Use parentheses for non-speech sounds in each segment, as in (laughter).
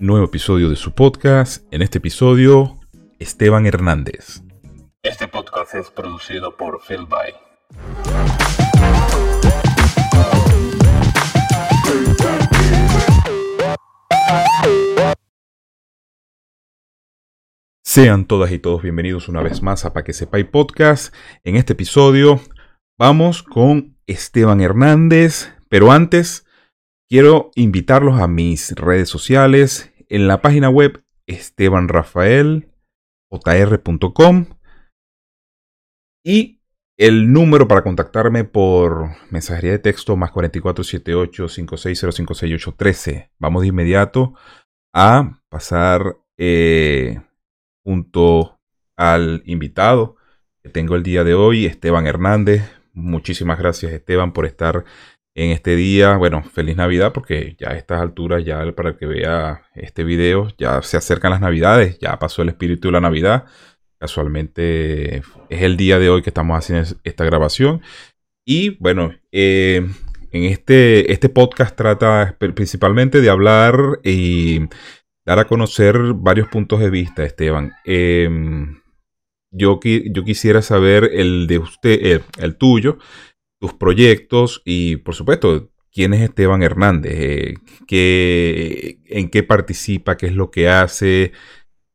nuevo episodio de su podcast. En este episodio, Esteban Hernández. Este podcast es producido por Phil By. Sean todas y todos bienvenidos una vez más a Pa' que sepáis podcast. En este episodio vamos con Esteban Hernández, pero antes quiero invitarlos a mis redes sociales en la página web estebanrafaeljr.com y el número para contactarme por mensajería de texto más 4478 56056813. Vamos de inmediato a pasar eh, junto al invitado que tengo el día de hoy, Esteban Hernández. Muchísimas gracias Esteban por estar en este día. Bueno, feliz Navidad porque ya a estas alturas, ya para el que vea este video, ya se acercan las Navidades, ya pasó el espíritu de la Navidad. Casualmente es el día de hoy que estamos haciendo esta grabación. Y bueno, eh, en este, este podcast trata principalmente de hablar y dar a conocer varios puntos de vista, Esteban. Em, yo, yo quisiera saber el de usted, el, tuyo, tus proyectos y, por supuesto, quién es Esteban Hernández, eh, qué, en qué participa, qué es lo que hace,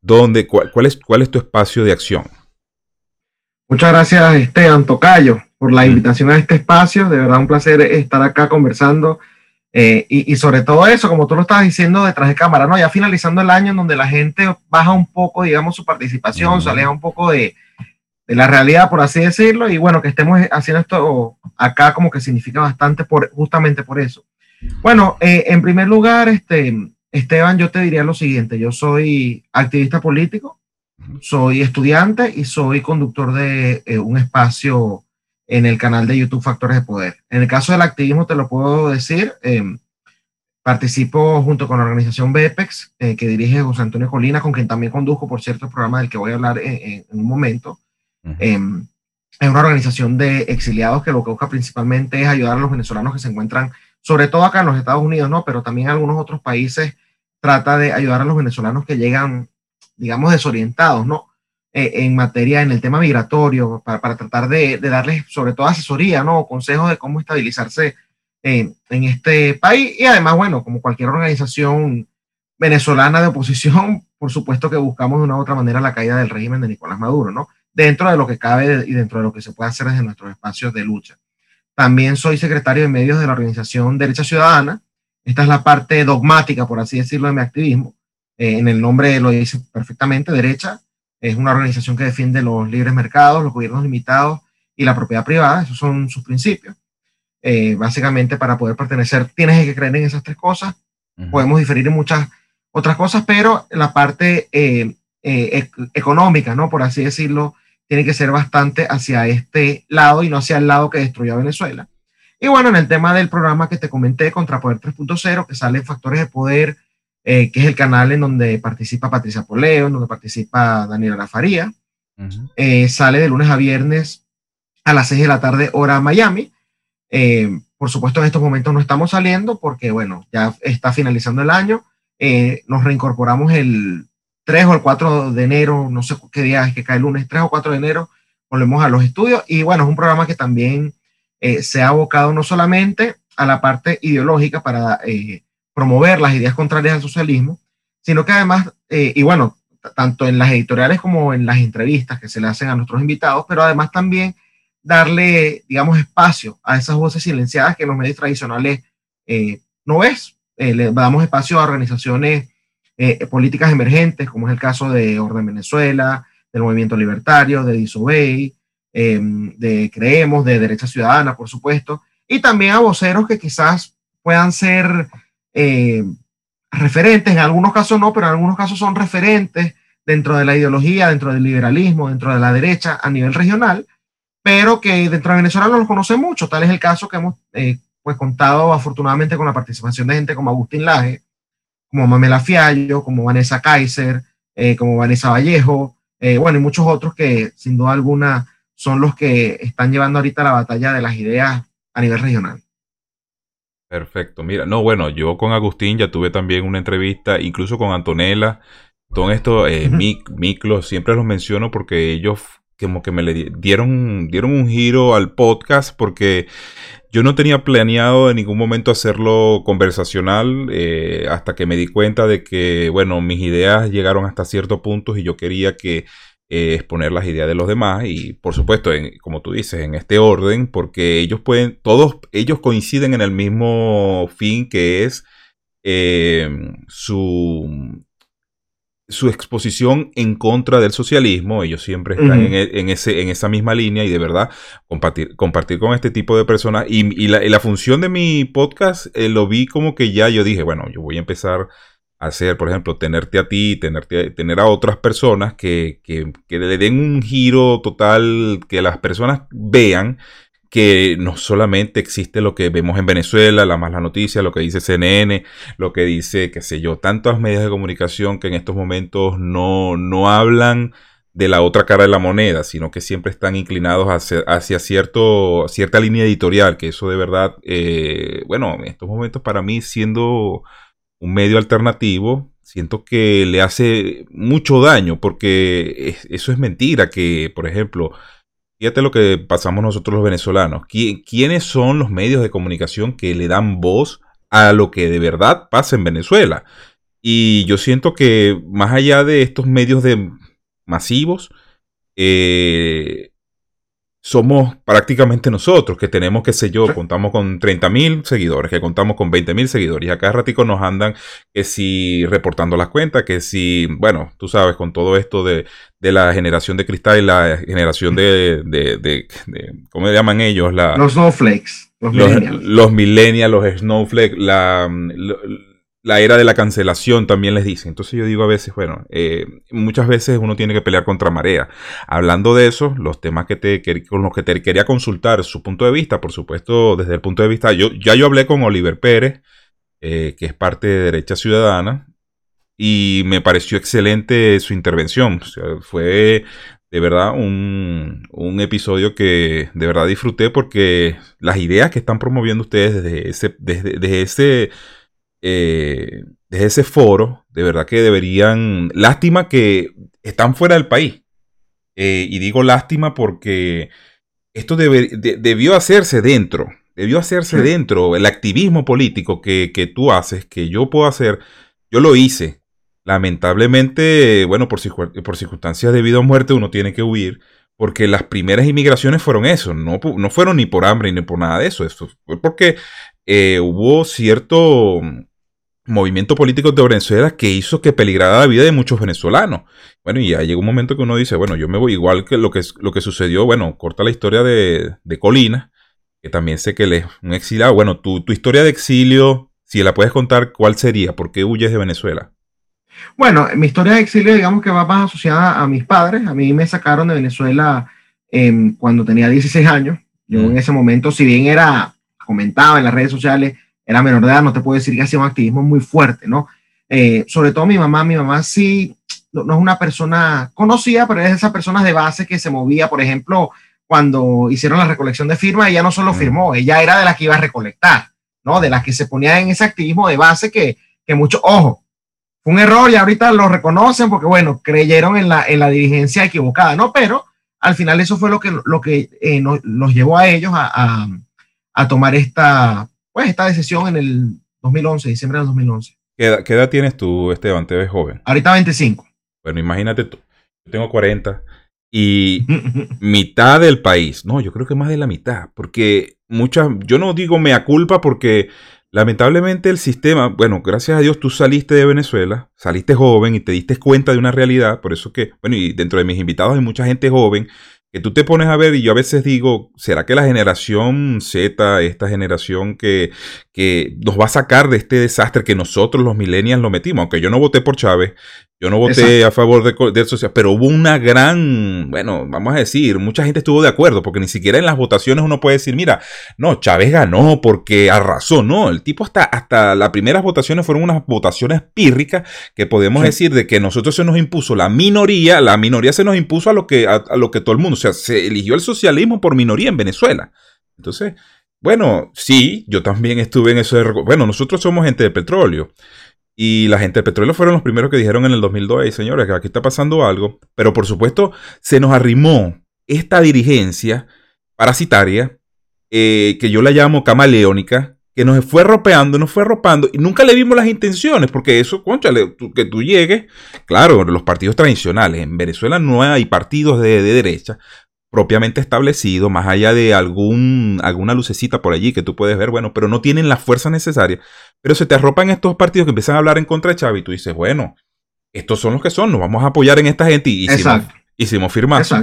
dónde, cuál, es, cuál es tu espacio de acción. Muchas gracias, Esteban Tocayo, por la invitación a este espacio. De verdad, un placer estar acá conversando eh, y, sobre todo eso, como tú lo estabas diciendo detrás de cámara, ¿no? Ya finalizando el año en donde la gente baja un poco, digamos, su participación, se aleja un poco de, de, la realidad, por así decirlo, y bueno, que estemos haciendo esto acá como que significa bastante por, justamente por eso. Bueno, eh, en primer lugar, este, Esteban, yo te diría lo siguiente, yo soy activista político, soy estudiante y soy conductor de eh, un espacio en el canal de YouTube Factores de Poder. En el caso del activismo, te lo puedo decir, eh, participo junto con la organización BEPEX, eh, que dirige José Antonio Colina, con quien también conduzco, por cierto, el programa del que voy a hablar en, un momento. Em, es una organización de exiliados que lo que busca principalmente es ayudar a los venezolanos que se encuentran, sobre todo acá en los Estados Unidos, ¿no? Pero también en algunos otros países trata de ayudar a los venezolanos que llegan, digamos, desorientados, ¿no? Eh, en materia, en el tema migratorio, para, para tratar de, de, darles sobre todo asesoría, ¿no? Consejos de cómo estabilizarse en, en este país. Y además, bueno, como cualquier organización venezolana de oposición, (laughs) por supuesto que buscamos de una u otra manera la caída del régimen de Nicolás Maduro, ¿no? Dentro de lo que cabe y dentro de lo que se puede hacer desde nuestros espacios de lucha. También soy secretario de medios de la organización Derecha Ciudadana. Esta es la parte dogmática, por así decirlo, de mi activismo. Eh, en el nombre lo dice perfectamente, derecha, es una organización que defiende los libres mercados, los gobiernos limitados y la propiedad privada. Esos son sus principios. Eh, básicamente, para poder pertenecer, tienes que creer en esas tres cosas. Podemos diferir en muchas otras cosas, pero la parte eh, eh, económica, ¿no? Por así decirlo, tiene que ser bastante hacia este lado y no hacia el lado que destruyó a Venezuela. Y bueno, en el tema del programa que te comenté, Contrapoder 3.0, que sale Factores de Poder eh, que es el canal en donde participa Patricia Poleo, en donde participa Daniela Rafaría. Eh, sale de lunes a viernes a las 6 de la tarde, hora Miami. Eh, por supuesto, en estos momentos no estamos saliendo porque, bueno, ya está finalizando el año. nos reincorporamos el 3 o el 4 de enero, no sé qué día es que cae el lunes, 3 o 4 de enero, volvemos a los estudios. Y bueno, es un programa que también se ha abocado no solamente a la parte ideológica para promover las ideas contrarias al socialismo, sino que además, eh, y bueno, tanto en las editoriales como en las entrevistas que se le hacen a nuestros invitados, pero además también darle, digamos, espacio a esas voces silenciadas que en los medios tradicionales eh, no ves. Eh, le damos espacio a organizaciones políticas emergentes, como es el caso de Orden Venezuela, del Movimiento Libertario, de Disobey, de Creemos, de Derecha Ciudadana, por supuesto, y también a voceros que quizás puedan ser eh, referentes, en algunos casos no, pero en algunos casos son referentes dentro de la ideología, dentro del liberalismo, dentro de la derecha a nivel regional, pero que dentro de Venezuela no los conoce mucho. Tal es el caso que hemos eh, pues contado afortunadamente con la participación de gente como Agustín Laje, como Mamela Fiallo, como Vanessa Kaiser, eh, como Vanessa Vallejo, bueno, y muchos otros que sin duda alguna son los que están llevando ahorita la batalla de las ideas a nivel regional. Perfecto. Mira, no, bueno, yo con Agustín ya tuve también una entrevista, incluso con Antonella. Todo esto, eh, Miklo, siempre los menciono porque ellos como que me le dieron, dieron un giro al podcast porque yo no tenía planeado en ningún momento hacerlo conversacional eh, hasta que me di cuenta de que, bueno, mis ideas llegaron hasta cierto punto y yo quería que eh, exponer las ideas de los demás y por supuesto, como tú dices, en este orden, porque ellos pueden, todos ellos coinciden en el mismo fin que es eh, su su exposición en contra del socialismo, ellos siempre están e, en, ese, en esa misma línea y de verdad compartir, compartir con este tipo de personas. Y, la, función de mi podcast eh, lo vi como que ya yo dije, bueno, yo voy a empezar a hacer, por ejemplo, tenerte a ti, tenerte, tener a otras personas que, que, que le den un giro total, que las personas vean que no solamente existe lo que vemos en Venezuela, la mala noticia, lo que dice CNN, lo que dice, qué sé yo, tantos medios de comunicación que en estos momentos no, no hablan de la otra cara de la moneda, sino que siempre están inclinados hacia, hacia cierto, cierta línea editorial, que eso de verdad, eh, bueno, en estos momentos para mí siendo un medio alternativo, siento que le hace mucho daño, porque eso es mentira, que por ejemplo, Fíjate lo que pasamos nosotros los venezolanos. ¿Quiénes son los medios de comunicación que le dan voz a lo que de verdad pasa en Venezuela? Y yo siento que más allá de estos medios de masivos, eh, somos prácticamente nosotros, que tenemos, qué sé yo, contamos con 30 mil seguidores, que contamos con 20 mil seguidores, y acá ratico nos andan que si reportando las cuentas, que si, bueno, tú sabes, con todo esto de, la generación de cristal y la generación de, de, ¿cómo le llaman ellos? La, los snowflakes. Los, millennials. Los millennials, los snowflakes, la la era de la cancelación también les dice. Entonces yo digo a veces, bueno, eh, muchas veces uno tiene que pelear contra marea. Hablando de eso, los temas que te, con los que te quería consultar su punto de vista, por supuesto, desde el punto de vista, yo ya yo hablé con Oliver Pérez, eh, que es parte de Derecha Ciudadana, y me pareció excelente su intervención. fue de verdad un, un, episodio que de verdad disfruté porque las ideas que están promoviendo ustedes desde ese, desde, desde ese eh, desde ese foro, de verdad que deberían, lástima que están fuera del país. Eh, y digo lástima porque esto debió hacerse dentro, debió hacerse dentro, el activismo político que, tú haces, que yo puedo hacer, yo lo hice. Lamentablemente, bueno, por, por circunstancias de vida o muerte uno tiene que huir, porque las primeras inmigraciones fueron eso, no, no fueron ni por hambre ni por nada de eso, eso fue porque eh, hubo cierto movimiento político de Venezuela que hizo que peligrara la vida de muchos venezolanos. Bueno, y ya llegó un momento que uno dice, bueno, yo me voy igual que lo que, lo que sucedió, bueno, corta la historia de, de Colina, que también sé que él es un exilado. Bueno, tu, tu historia de exilio, si la puedes contar, ¿cuál sería? ¿Por qué huyes de Venezuela? Bueno, mi historia de exilio, digamos que va más asociada a mis padres. A mí me sacaron de Venezuela em, cuando tenía 16 años. Yo mm. en ese momento, si bien era, comentaba en las redes sociales, era menor de edad, no te puedo decir que hacía un activismo muy fuerte, ¿no? Eh, sobre todo mi mamá, mi mamá sí, no, es una persona conocida, pero es esa persona de base que se movía, por ejemplo, cuando hicieron la recolección de firmas, ella no solo mm. firmó, ella era de las que iba a recolectar, ¿no? De las que se ponía en ese activismo de base que, que mucho, ojo, fue un error y ahorita lo reconocen porque, bueno, creyeron en la, en la dirigencia equivocada, ¿no? Pero al final eso fue lo que, lo que eh, nos, llevó a ellos a, a, a tomar esta, pues esta decisión en el 2011, diciembre del 2011. ¿Qué edad, qué edad tienes tú, Esteban? Te ves joven. Ahorita 25. Bueno, imagínate tú. Yo tengo 40 y (laughs) mitad del país. No, yo creo que más de la mitad. Porque muchas, yo no digo mea culpa porque lamentablemente el sistema, bueno, gracias a Dios tú saliste de Venezuela, saliste joven y te diste cuenta de una realidad. Por eso que, bueno, y dentro de mis invitados hay mucha gente joven que tú te pones a ver y yo a veces digo, ¿será que la generación Z, esta generación que, que nos va a sacar de este desastre que nosotros los millennials lo metimos? Aunque yo no voté por Chávez, yo no voté a favor de, de eso, pero hubo una gran, bueno, vamos a decir, mucha gente estuvo de acuerdo, porque ni siquiera en las votaciones uno puede decir, mira, no, Chávez ganó porque arrasó, no, el tipo hasta, hasta las primeras votaciones fueron unas votaciones pírricas que podemos decir de que nosotros se nos impuso la minoría, la minoría se nos impuso a lo que, a, lo que todo el mundo, se eligió el socialismo por minoría en Venezuela. Entonces, Bueno, sí, yo también estuve en eso. bueno, nosotros somos gente de petróleo. Y la gente de petróleo fueron los primeros que dijeron en el 2002, señores, que aquí está pasando algo. Pero por supuesto, se nos arrimó esta dirigencia parasitaria, eh, que yo la llamo camaleónica, que nos fue ropeando, nos fue ropando, y nunca le vimos las intenciones, porque eso, conchale, que tú llegues, claro, los partidos tradicionales, en Venezuela no hay partidos de, de derecha, propiamente establecido, más allá de algún, alguna lucecita por allí que tú puedes ver, bueno, pero no tienen la fuerza necesaria. Pero se te arropan estos partidos que empiezan a hablar en contra de Chávez y tú dices, bueno, estos son los que son, nos vamos a apoyar en esta gente y hicimos, hicimos firmas,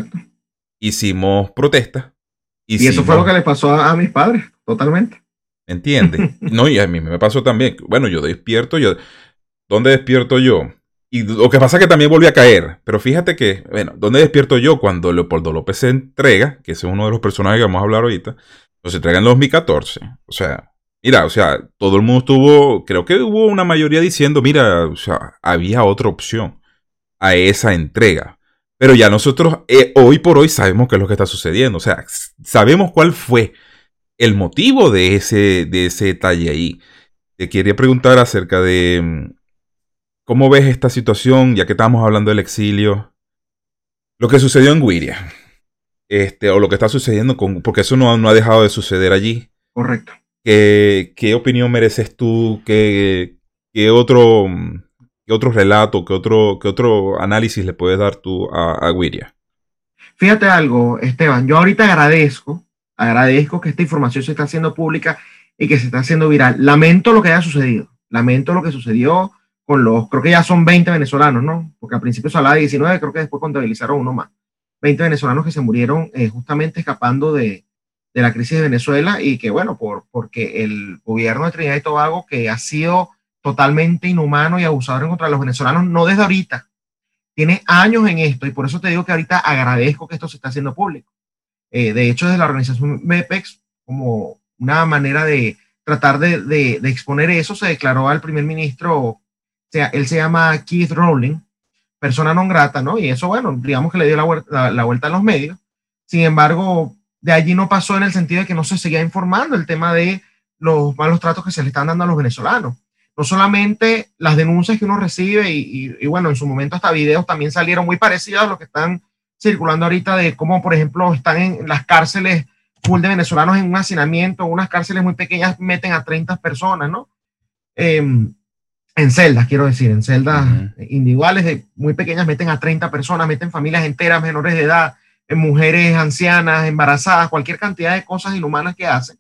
hicimos protestas. Y eso fue lo que le pasó a, mis padres, totalmente. ¿Entiendes? (laughs) no, y a mí me pasó también. Bueno, yo despierto, yo... ¿Dónde despierto yo? Y lo que pasa es que también volví a caer. Pero fíjate que, bueno, ¿dónde despierto yo cuando Leopoldo López se entrega? Que ese es uno de los personajes que vamos a hablar ahorita. Se entrega en 2014. O sea, mira, o sea, todo el mundo estuvo, creo que hubo una mayoría diciendo, mira, o sea, había otra opción a esa entrega. Pero ya nosotros eh, hoy por hoy sabemos qué es lo que está sucediendo. O sea, sabemos cuál fue el motivo de ese, de ese detalle ahí. Te quería preguntar acerca de mm, ¿Cómo ves esta situación, ya que estamos hablando del exilio? Lo que sucedió en Guiria. Este, o lo que está sucediendo con. Porque eso no, no ha dejado de suceder allí. Correcto. ¿Qué, qué opinión mereces tú? ¿Qué, qué otro, qué otro relato, qué otro, qué otro análisis le puedes dar tú a, a Guiria? Fíjate algo, Esteban. Yo ahorita agradezco, agradezco que esta información se está haciendo pública y que se está haciendo viral. Lamento lo que haya sucedido. Lamento lo que sucedió con los, creo que ya son 20 venezolanos, ¿no? Porque al principio se hablaba de 19, creo que después contabilizaron uno más. 20 venezolanos que se murieron eh, justamente escapando de, de, la crisis de Venezuela y que, bueno, por, porque el gobierno de Trinidad y Tobago, que ha sido totalmente inhumano y abusador contra los venezolanos, no desde ahorita, tiene años en esto y por eso te digo que ahorita agradezco que esto se está haciendo público. Eh, de hecho, desde la organización MEPEX, como una manera de tratar de, de, exponer eso, se declaró al primer ministro sea, él se llama Keith Rowling, persona non grata, ¿no? Y eso, bueno, digamos que le dio la, vuelta, la, vuelta a los medios. Sin embargo, de allí no pasó en el sentido de que no se seguía informando el tema de los malos tratos que se le están dando a los venezolanos. No solamente las denuncias que uno recibe y, y, bueno, en su momento hasta videos también salieron muy parecidos a lo que están circulando ahorita de cómo, por ejemplo, están en las cárceles full de venezolanos en un hacinamiento, unas cárceles muy pequeñas meten a 30 personas, ¿no? Eh, en celdas, quiero decir, en celdas individuales de muy pequeñas, meten a 30 personas, meten familias enteras, menores de edad, en mujeres ancianas, embarazadas, cualquier cantidad de cosas inhumanas que hacen.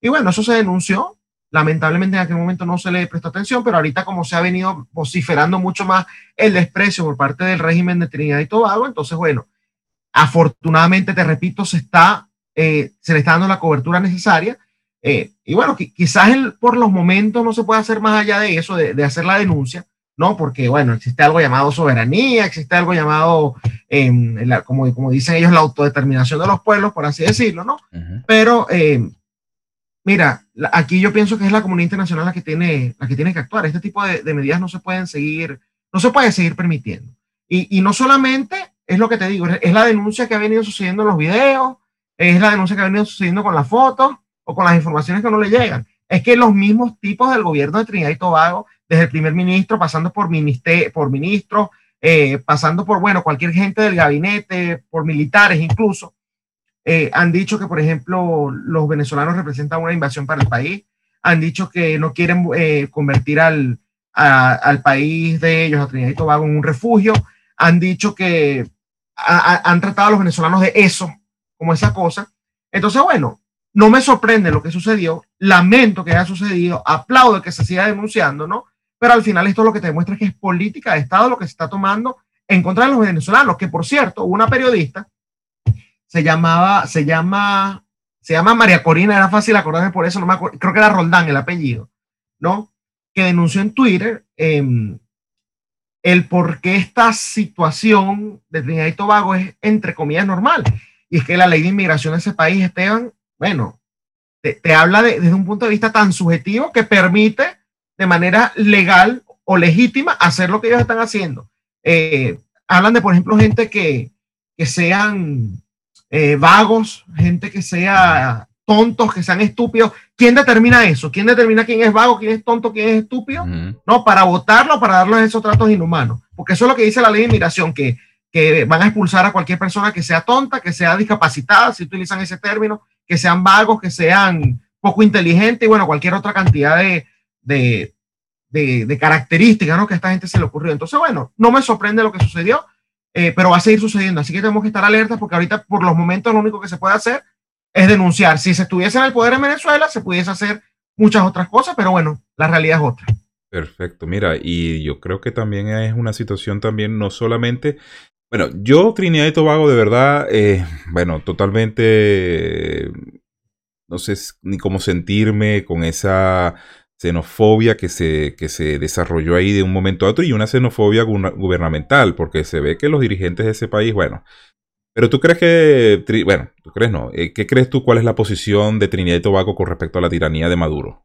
Y bueno, eso se denunció. Lamentablemente en aquel momento no se le prestó atención, pero ahorita como se ha venido vociferando mucho más el desprecio por parte del régimen de Trinidad y Tobago, entonces bueno, afortunadamente, te repito, se está, eh, se le está dando la cobertura necesaria eh, y bueno, quizás por los momentos no se puede hacer más allá de eso, de, hacer la denuncia, ¿no? Porque, bueno, existe algo llamado soberanía, existe algo llamado, em, como, como dicen ellos, la autodeterminación de los pueblos, por así decirlo, ¿no? Pero, em, mira, aquí yo pienso que es la comunidad internacional la que tiene, la que, tiene que actuar. Este tipo de, medidas no se pueden seguir, no se puede seguir permitiendo. Y, y no solamente es lo que te digo, es la denuncia que ha venido sucediendo en los videos, es la denuncia que ha venido sucediendo con las fotos, o con las informaciones que no le llegan. Es que los mismos tipos del gobierno de Trinidad y Tobago, desde el primer ministro, pasando por, por ministros, eh, pasando por, bueno, cualquier gente del gabinete, por militares incluso, eh, han dicho que, por ejemplo, los venezolanos representan una invasión para el país, han dicho que no quieren eh, convertir al, al país de ellos, a Trinidad y Tobago, en un refugio, han dicho que han tratado a los venezolanos de eso, como esa cosa. Entonces, bueno, no me sorprende lo que sucedió, lamento que haya sucedido, aplaudo que se siga denunciando, ¿no? Pero al final esto lo que te demuestra es que es política de Estado lo que se está tomando en contra de los venezolanos, que por cierto, una periodista se llamaba, se llama, se llama María Corina, era fácil acordarme por eso, no me creo que era Roldán el apellido, ¿no? Que denunció en Twitter eh, el por qué esta situación de Trinidad y Tobago es, entre comillas, normal. Y es que la ley de inmigración en ese país, Esteban, bueno, te, habla desde un punto de vista tan subjetivo que permite de manera legal o legítima hacer lo que ellos están haciendo. Eh, hablan de, por ejemplo, gente que, que sean eh, vagos, gente que sea tontos, que sean estúpidos. ¿Quién determina eso? ¿Quién determina quién es vago, quién es tonto, quién es estúpido? No, para votarlo, para darles esos tratos inhumanos. Porque eso es lo que dice la ley de inmigración, que, que van a expulsar a cualquier persona que sea tonta, que sea discapacitada, si utilizan ese término, que sean vagos, que sean poco inteligentes y bueno, cualquier otra cantidad de, de, de, características ¿no? que a esta gente se le ocurrió. Entonces, bueno, no me sorprende lo que sucedió, eh, pero va a seguir sucediendo. Así que tenemos que estar alertas porque ahorita, por los momentos, lo único que se puede hacer es denunciar. Si se estuviese en el poder en Venezuela, se pudiese hacer muchas otras cosas, pero bueno, la realidad es otra. Perfecto, mira, y yo creo que también es una situación también no solamente, bueno, yo Trinidad y Tobago de verdad, eh, bueno, totalmente, no sé ni cómo sentirme con esa xenofobia que se, que se desarrolló ahí de un momento a otro y una xenofobia gubernamental, porque se ve que los dirigentes de ese país, bueno, pero tú crees que, bueno, tú crees no, eh, ¿qué crees tú cuál es la posición de Trinidad y Tobago con respecto a la tiranía de Maduro?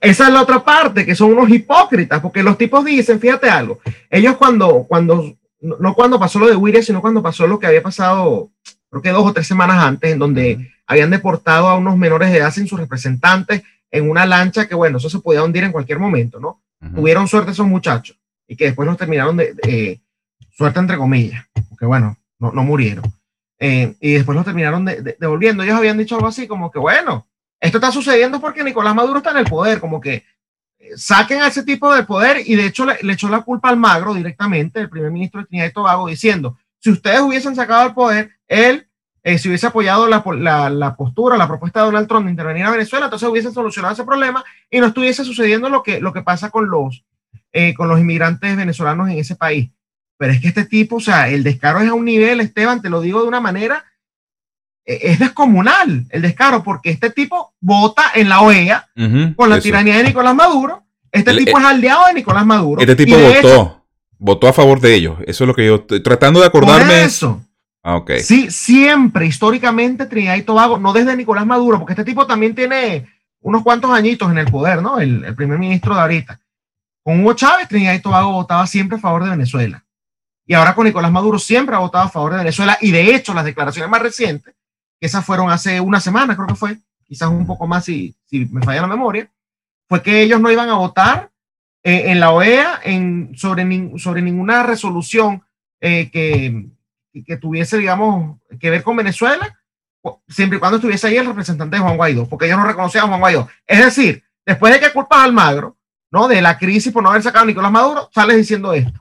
Esa es la otra parte, que son unos hipócritas, porque los tipos dicen, fíjate algo, ellos cuando, cuando, no cuando pasó lo de Wiria, sino cuando pasó lo que había pasado, creo que dos o tres semanas antes, en donde habían deportado a unos menores de edad sin sus representantes en una lancha que, bueno, eso se podía hundir en cualquier momento, ¿no? Tuvieron suerte esos muchachos y que después nos terminaron de, suerte entre comillas, porque bueno, no, no murieron. Eh, y después los terminaron devolviendo. Ellos habían dicho algo así como que, bueno, esto está sucediendo porque Nicolás Maduro está en el poder, como que eh, saquen a ese tipo de poder y de hecho le, echó la culpa al Magro directamente, el primer ministro de Trinidad y Tobago, diciendo, si ustedes hubiesen sacado el poder, él eh, si hubiese apoyado la, la, postura, la propuesta de Donald Trump de intervenir a Venezuela, entonces hubiese solucionado ese problema y no estuviese sucediendo lo que, lo que pasa con los, eh, con los inmigrantes venezolanos en ese país. Pero es que este tipo, o sea, el descaro es a un nivel, Esteban, te lo digo de una manera, e, es descomunal el descaro, porque este tipo vota en la OEA con la tiranía de Nicolás Maduro. Este tipo eh, es aliado de Nicolás Maduro. Este tipo votó, votó a favor de ellos. Eso es lo que yo estoy tratando de acordarme. eso. Ah, sí, siempre, históricamente, Trinidad y Tobago, no desde Nicolás Maduro, porque este tipo también tiene unos cuantos añitos en el poder, ¿no? El, primer ministro de ahorita. Con Hugo Chávez, Trinidad y Tobago votaba siempre a favor de Venezuela. Y ahora con Nicolás Maduro siempre ha votado a favor de Venezuela. Y de hecho, las declaraciones más recientes, que esas fueron hace una semana, creo que fue, quizás un poco más si, si me falla la memoria, fue que ellos no iban a votar eh, en la OEA en, sobre, sobre ninguna resolución eh, que, que tuviese, digamos, que ver con Venezuela, siempre y cuando estuviese ahí el representante de Juan Guaidó, porque ellos no reconocían a Juan Guaidó. Es decir, después de que culpas al Magro, ¿no? De la crisis por no haber sacado a Nicolás Maduro, sales diciendo esto.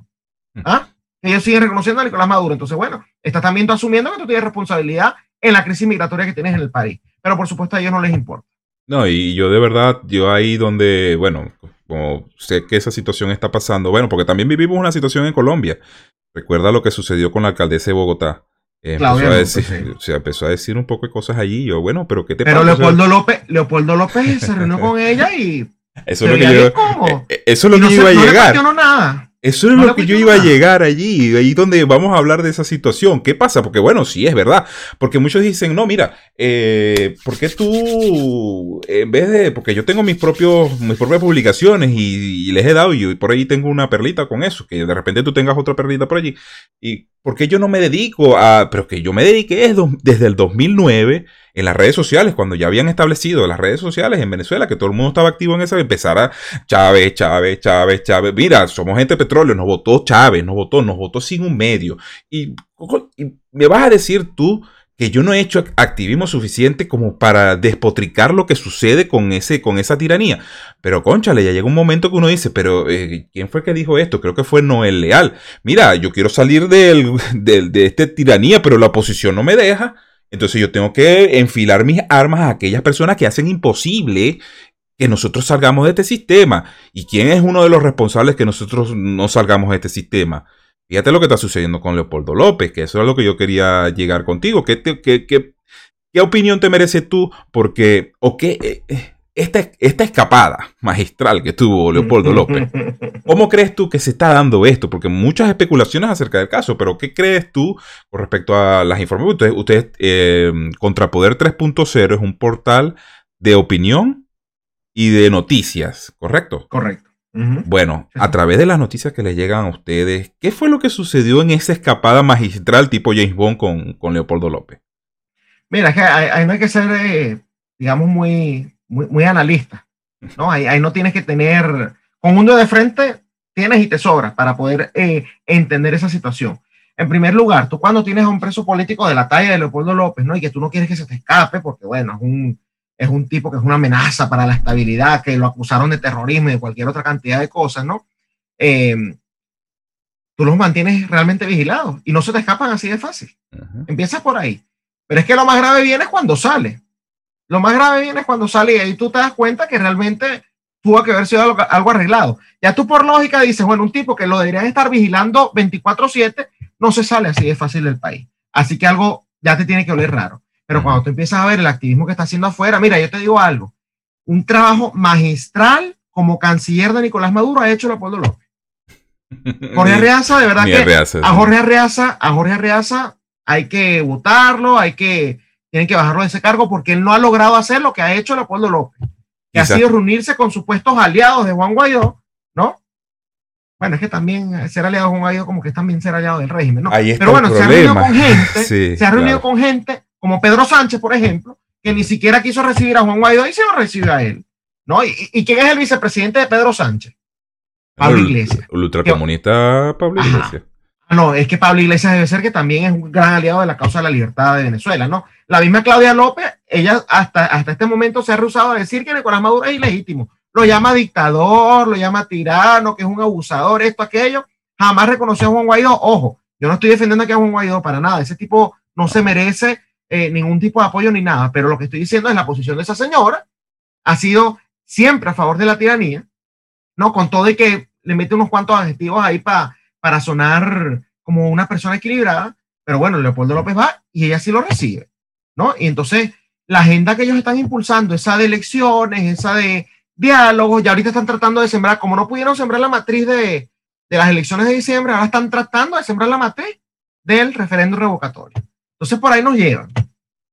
Mm. ¿Ah? Ellos siguen reconociendo a Nicolás Maduro. Entonces, bueno, estás también asumiendo que tú tienes responsabilidad en la crisis migratoria que tienes en el país. Pero por supuesto a ellos no les importa. No, y yo de verdad, yo ahí donde, bueno, como sé que esa situación está pasando, bueno, porque también vivimos una situación en Colombia Recuerda lo que sucedió con la alcaldesa de Bogotá. empezó, a decir, (laughs) empezó a decir un poco de cosas allí. yo, bueno, pero ¿qué te pero pasa? Pero Leopoldo López, Leopoldo López se reunió con (laughs) ella y. Eso es lo que yo, eh, eh, eso es lo que yo iba a llegar. No nada. Eso es lo que yo iba a llegar allí, ahí donde vamos a hablar de esa situación. ¿Qué pasa? Porque bueno, sí es verdad. Porque muchos dicen, no, mira, eh, ¿por qué tú, en vez de, porque yo tengo mis propios, mis propias publicaciones y, les he dado y por ahí tengo una perlita con eso, que de repente tú tengas otra perlita por allí. ¿Y por qué yo no me dedico a, pero que yo me dediqué desde el 2009 en las redes sociales, cuando ya habían establecido las redes sociales en Venezuela, que todo el mundo estaba activo en esa, empezara Chávez, Chávez, Chávez, Chávez. Mira, somos gente de petróleo, nos votó Chávez, nos votó, nos votó sin un medio. Y, me vas a decir tú que yo no he hecho activismo suficiente como para despotricar lo que sucede con, ese, con esa tiranía. Pero conchale, ya llega un momento que uno dice, pero eh, ¿quién fue que dijo esto? Creo que fue Noel Leal. Mira, yo quiero salir del, de esta tiranía, pero la oposición no me deja. Entonces yo tengo que enfilar mis armas a aquellas personas que hacen imposible que nosotros salgamos de este sistema. ¿Y quién es uno de los responsables que nosotros no salgamos de este sistema? Fíjate lo que está sucediendo con Leopoldo López, que eso es lo que yo quería llegar contigo. ¿Qué, qué, qué opinión te mereces tú? Porque, o qué, eh, eh, esta, esta escapada magistral que tuvo Leopoldo López, (laughs) ¿cómo crees tú que se está dando esto? Porque muchas especulaciones acerca del caso, pero ¿qué crees tú con respecto a las informaciones? Ustedes, eh, Contrapoder 3.0 es un portal de opinión y de noticias, ¿correcto? Correcto. Bueno, a través de las noticias que les llegan a ustedes, ¿qué fue lo que sucedió en esa escapada magistral tipo James Bond con, con Leopoldo López? Mira, es que ahí, no hay que ser, eh, digamos, muy, muy, muy analista, ¿no? Ahí, ahí, no tienes que tener, con un dedo de frente tienes y te sobra para poder eh, entender esa situación. En primer lugar, tú cuando tienes a un preso político de la talla de Leopoldo López, ¿no? Y que tú no quieres que se te escape, porque bueno, es un, es un tipo que es una amenaza para la estabilidad, que lo acusaron de terrorismo y de cualquier otra cantidad de cosas, ¿no? Eh, tú los mantienes realmente vigilados y no se te escapan así de fácil. Empiezas por ahí. Pero es que lo más grave viene cuando sale. Lo más grave viene cuando sale y ahí tú te das cuenta que realmente tuvo que haber sido algo, algo arreglado. Ya tú por lógica dices, bueno, un tipo que lo deberían estar vigilando 24/7 no se sale así de fácil del país. Así que algo ya te tiene que oler raro. Pero cuando tú empiezas a ver el activismo que está haciendo afuera, mira, yo te digo algo, un trabajo magistral como canciller de Nicolás Maduro ha hecho Leopoldo López. (laughs) Jorge Arreaza, de verdad que a Jorge Arreaza, a Jorge Arreaza hay que votarlo, hay que, tienen que bajarlo de ese cargo porque él no ha logrado hacer lo que ha hecho Leopoldo López, que ha sido reunirse con supuestos aliados de Juan Guaidó, ¿no? Bueno, es que también ser aliado de Juan Guaidó como que es también ser aliado del régimen, ¿no? Pero bueno, se ha reunido con gente, (laughs) se ha reunido con gente como Pedro Sánchez, por ejemplo, que ni siquiera quiso recibir a Juan Guaidó y se lo recibió a él, ¿no? ¿Y, y quién es el vicepresidente de Pedro Sánchez? Pablo Iglesias. El ultracomunista Pablo Iglesias. No, es que Pablo Iglesias debe ser que también es un gran aliado de la causa de la libertad de Venezuela, ¿no? La misma Claudia López, ella hasta, hasta este momento se ha rehusado a decir que Nicolás Maduro es ilegítimo. Lo llama dictador, lo llama tirano, que es un abusador, esto, aquello. Jamás reconoció a Juan Guaidó. Ojo, yo no estoy defendiendo aquí a Juan Guaidó para nada. Ese tipo no se merece eh, ningún tipo de apoyo ni nada. Pero lo que estoy diciendo es la posición de esa señora. Ha sido siempre a favor de la tiranía, ¿no? Con todo y que le mete unos cuantos adjetivos ahí para para sonar como una persona equilibrada, pero bueno, Leopoldo López va y ella sí lo recibe, ¿no? Y entonces la agenda que ellos están impulsando, esa de elecciones, esa de diálogos, ya ahorita están tratando de sembrar, como no pudieron sembrar la matriz de, las elecciones de diciembre, ahora están tratando de sembrar la matriz del referéndum revocatorio. Entonces por ahí nos llevan.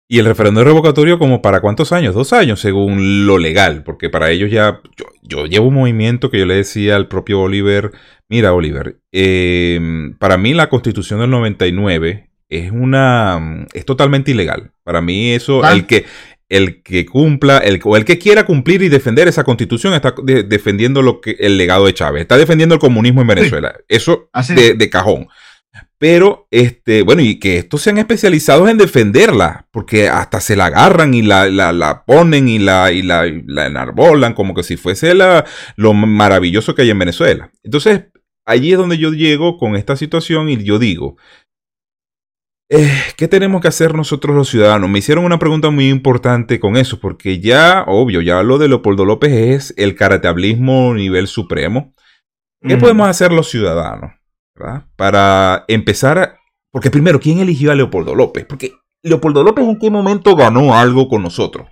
Y el referéndum revocatorio, como para cuántos años? Dos años, según lo legal, porque para ellos ya, yo, llevo un movimiento que yo le decía al propio Oliver, mira Oliver, em, para mí la constitución del 99 es una, es totalmente ilegal. Para mí eso, el que, el que cumpla, el, o el que quiera cumplir y defender esa constitución está defendiendo lo que, el legado de Chávez, está defendiendo el comunismo en Venezuela. Eso de, de, cajón. Pero, este, bueno, y que estos sean especializados en defenderla, porque hasta se la agarran y la, la, ponen y la, y la, enarbolan como que si fuese la, lo maravilloso que hay en Venezuela. Entonces, allí es donde yo llego con esta situación y yo digo, eh, ¿qué tenemos que hacer nosotros los ciudadanos? Me hicieron una pregunta muy importante con eso, porque ya, obvio, ya lo de Leopoldo López es el caratablismo nivel supremo. ¿Qué podemos hacer los ciudadanos? Para empezar, porque primero, ¿quién eligió a Leopoldo López? Porque Leopoldo López en qué momento ganó algo con nosotros.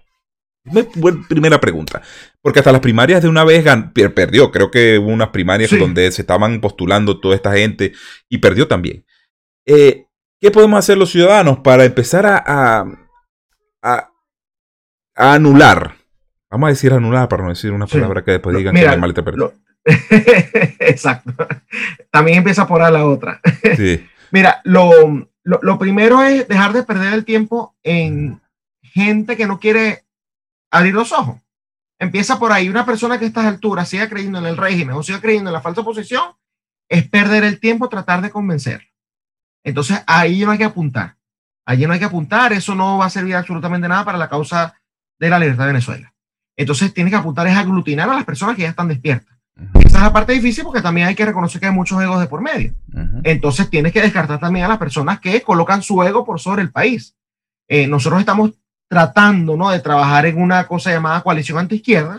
Primera pregunta. Porque hasta las primarias de una vez perdió. Creo que hubo unas primarias donde se estaban postulando toda esta gente y perdió también. Eh, ¿Qué podemos hacer los ciudadanos para empezar a, a, anular? Vamos a decir anular para no decir una palabra que después digan que que mal te perdió. (laughs) Exacto. También empieza por a la otra. (laughs) Mira, lo, lo, primero es dejar de perder el tiempo en gente que no quiere abrir los ojos. Empieza por ahí. Una persona que a estas alturas siga creyendo en el régimen o siga creyendo en la falsa posición, es perder el tiempo tratar de convencer. Entonces ahí no hay que apuntar. Allí no hay que apuntar. Eso no va a servir absolutamente nada para la causa de la libertad de Venezuela. Entonces tienes que apuntar es aglutinar a las personas que ya están despiertas. Esa es la parte difícil porque también hay que reconocer que hay muchos egos de por medio. Entonces tienes que descartar también a las personas que colocan su ego por sobre el país. Eh, nosotros estamos tratando ¿no? de trabajar en una cosa llamada coalición antiizquierda,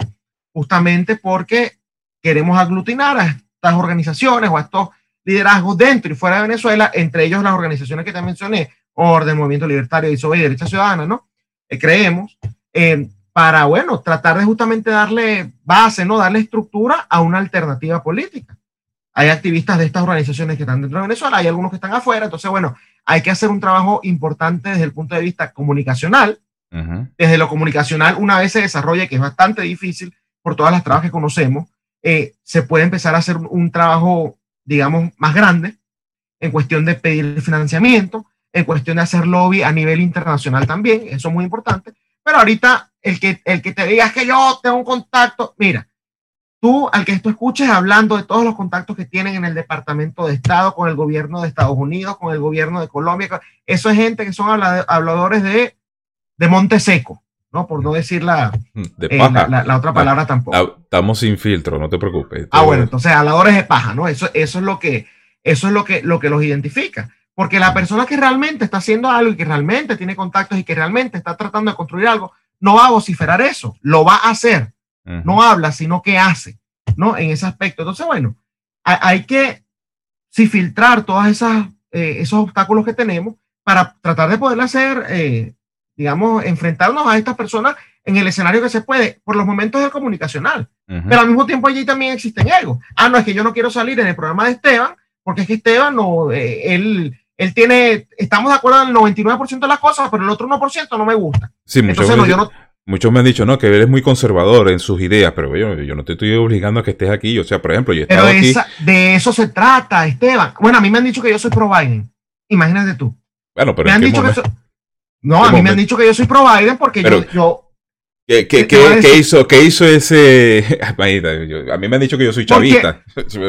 justamente porque queremos aglutinar a estas organizaciones o a estos liderazgos dentro y fuera de Venezuela, entre ellos las organizaciones que te mencioné, Orden, Movimiento Libertario, y Derecha Ciudadana, ¿no? Eh, creemos. Eh, para, bueno, tratar de justamente darle base, ¿no? Darle estructura a una alternativa política. Hay activistas de estas organizaciones que están dentro de Venezuela, hay algunos que están afuera, entonces, bueno, hay que hacer un trabajo importante desde el punto de vista comunicacional. Desde lo comunicacional, una vez se desarrolla, que es bastante difícil por todas las trabas que conocemos, eh, se puede empezar a hacer un, trabajo, digamos, más grande en cuestión de pedir financiamiento, en cuestión de hacer lobby a nivel internacional también, eso es muy importante. Pero ahorita el que, el que te diga que yo tengo un contacto, mira, tú al que esto escuches hablando de todos los contactos que tienen en el Departamento de Estado, con el gobierno de Estados Unidos, con el gobierno de Colombia, eso es gente que son habladores de, de Monte Seco, ¿no? Por no decir la, De eh, paja. la, la otra palabra tampoco. Estamos sin filtro, no te preocupes. Ah, bueno, entonces habladores de paja, ¿no? Eso, eso es lo que, eso es lo que, lo que los identifica. Porque la persona que realmente está haciendo algo y que realmente tiene contactos y que realmente está tratando de construir algo, no va a vociferar eso, lo va a hacer. No habla, sino que hace, ¿no? En ese aspecto. Entonces, bueno, hay, que sí, filtrar todos eh, esos obstáculos que tenemos para tratar de poder hacer, eh, digamos, enfrentarnos a estas personas en el escenario que se puede, por los momentos del comunicacional. Pero al mismo tiempo allí también existen egos. Ah, no, es que yo no quiero salir en el programa de Esteban, porque es que Esteban no, eh, él, él tiene, estamos de acuerdo en el 99% de las cosas, pero el otro 1% no me gusta. Sí, Entonces, no, yo no, muchos me han dicho, no, que eres muy conservador en sus ideas, pero yo, yo no te estoy obligando a que estés aquí. O sea, por ejemplo, yo he pero estado aquí. esa- de eso se trata, Esteban. Bueno, a mí me han dicho que yo soy pro Biden. Imagínate tú. Bueno, pero Me ¿en han dicho que so- No, ¿Qué a mí me han dicho que yo soy pro Biden porque Pero- yo, yo ¿Qué, hizo, qué hizo ese? A mí me han dicho que yo soy chavista.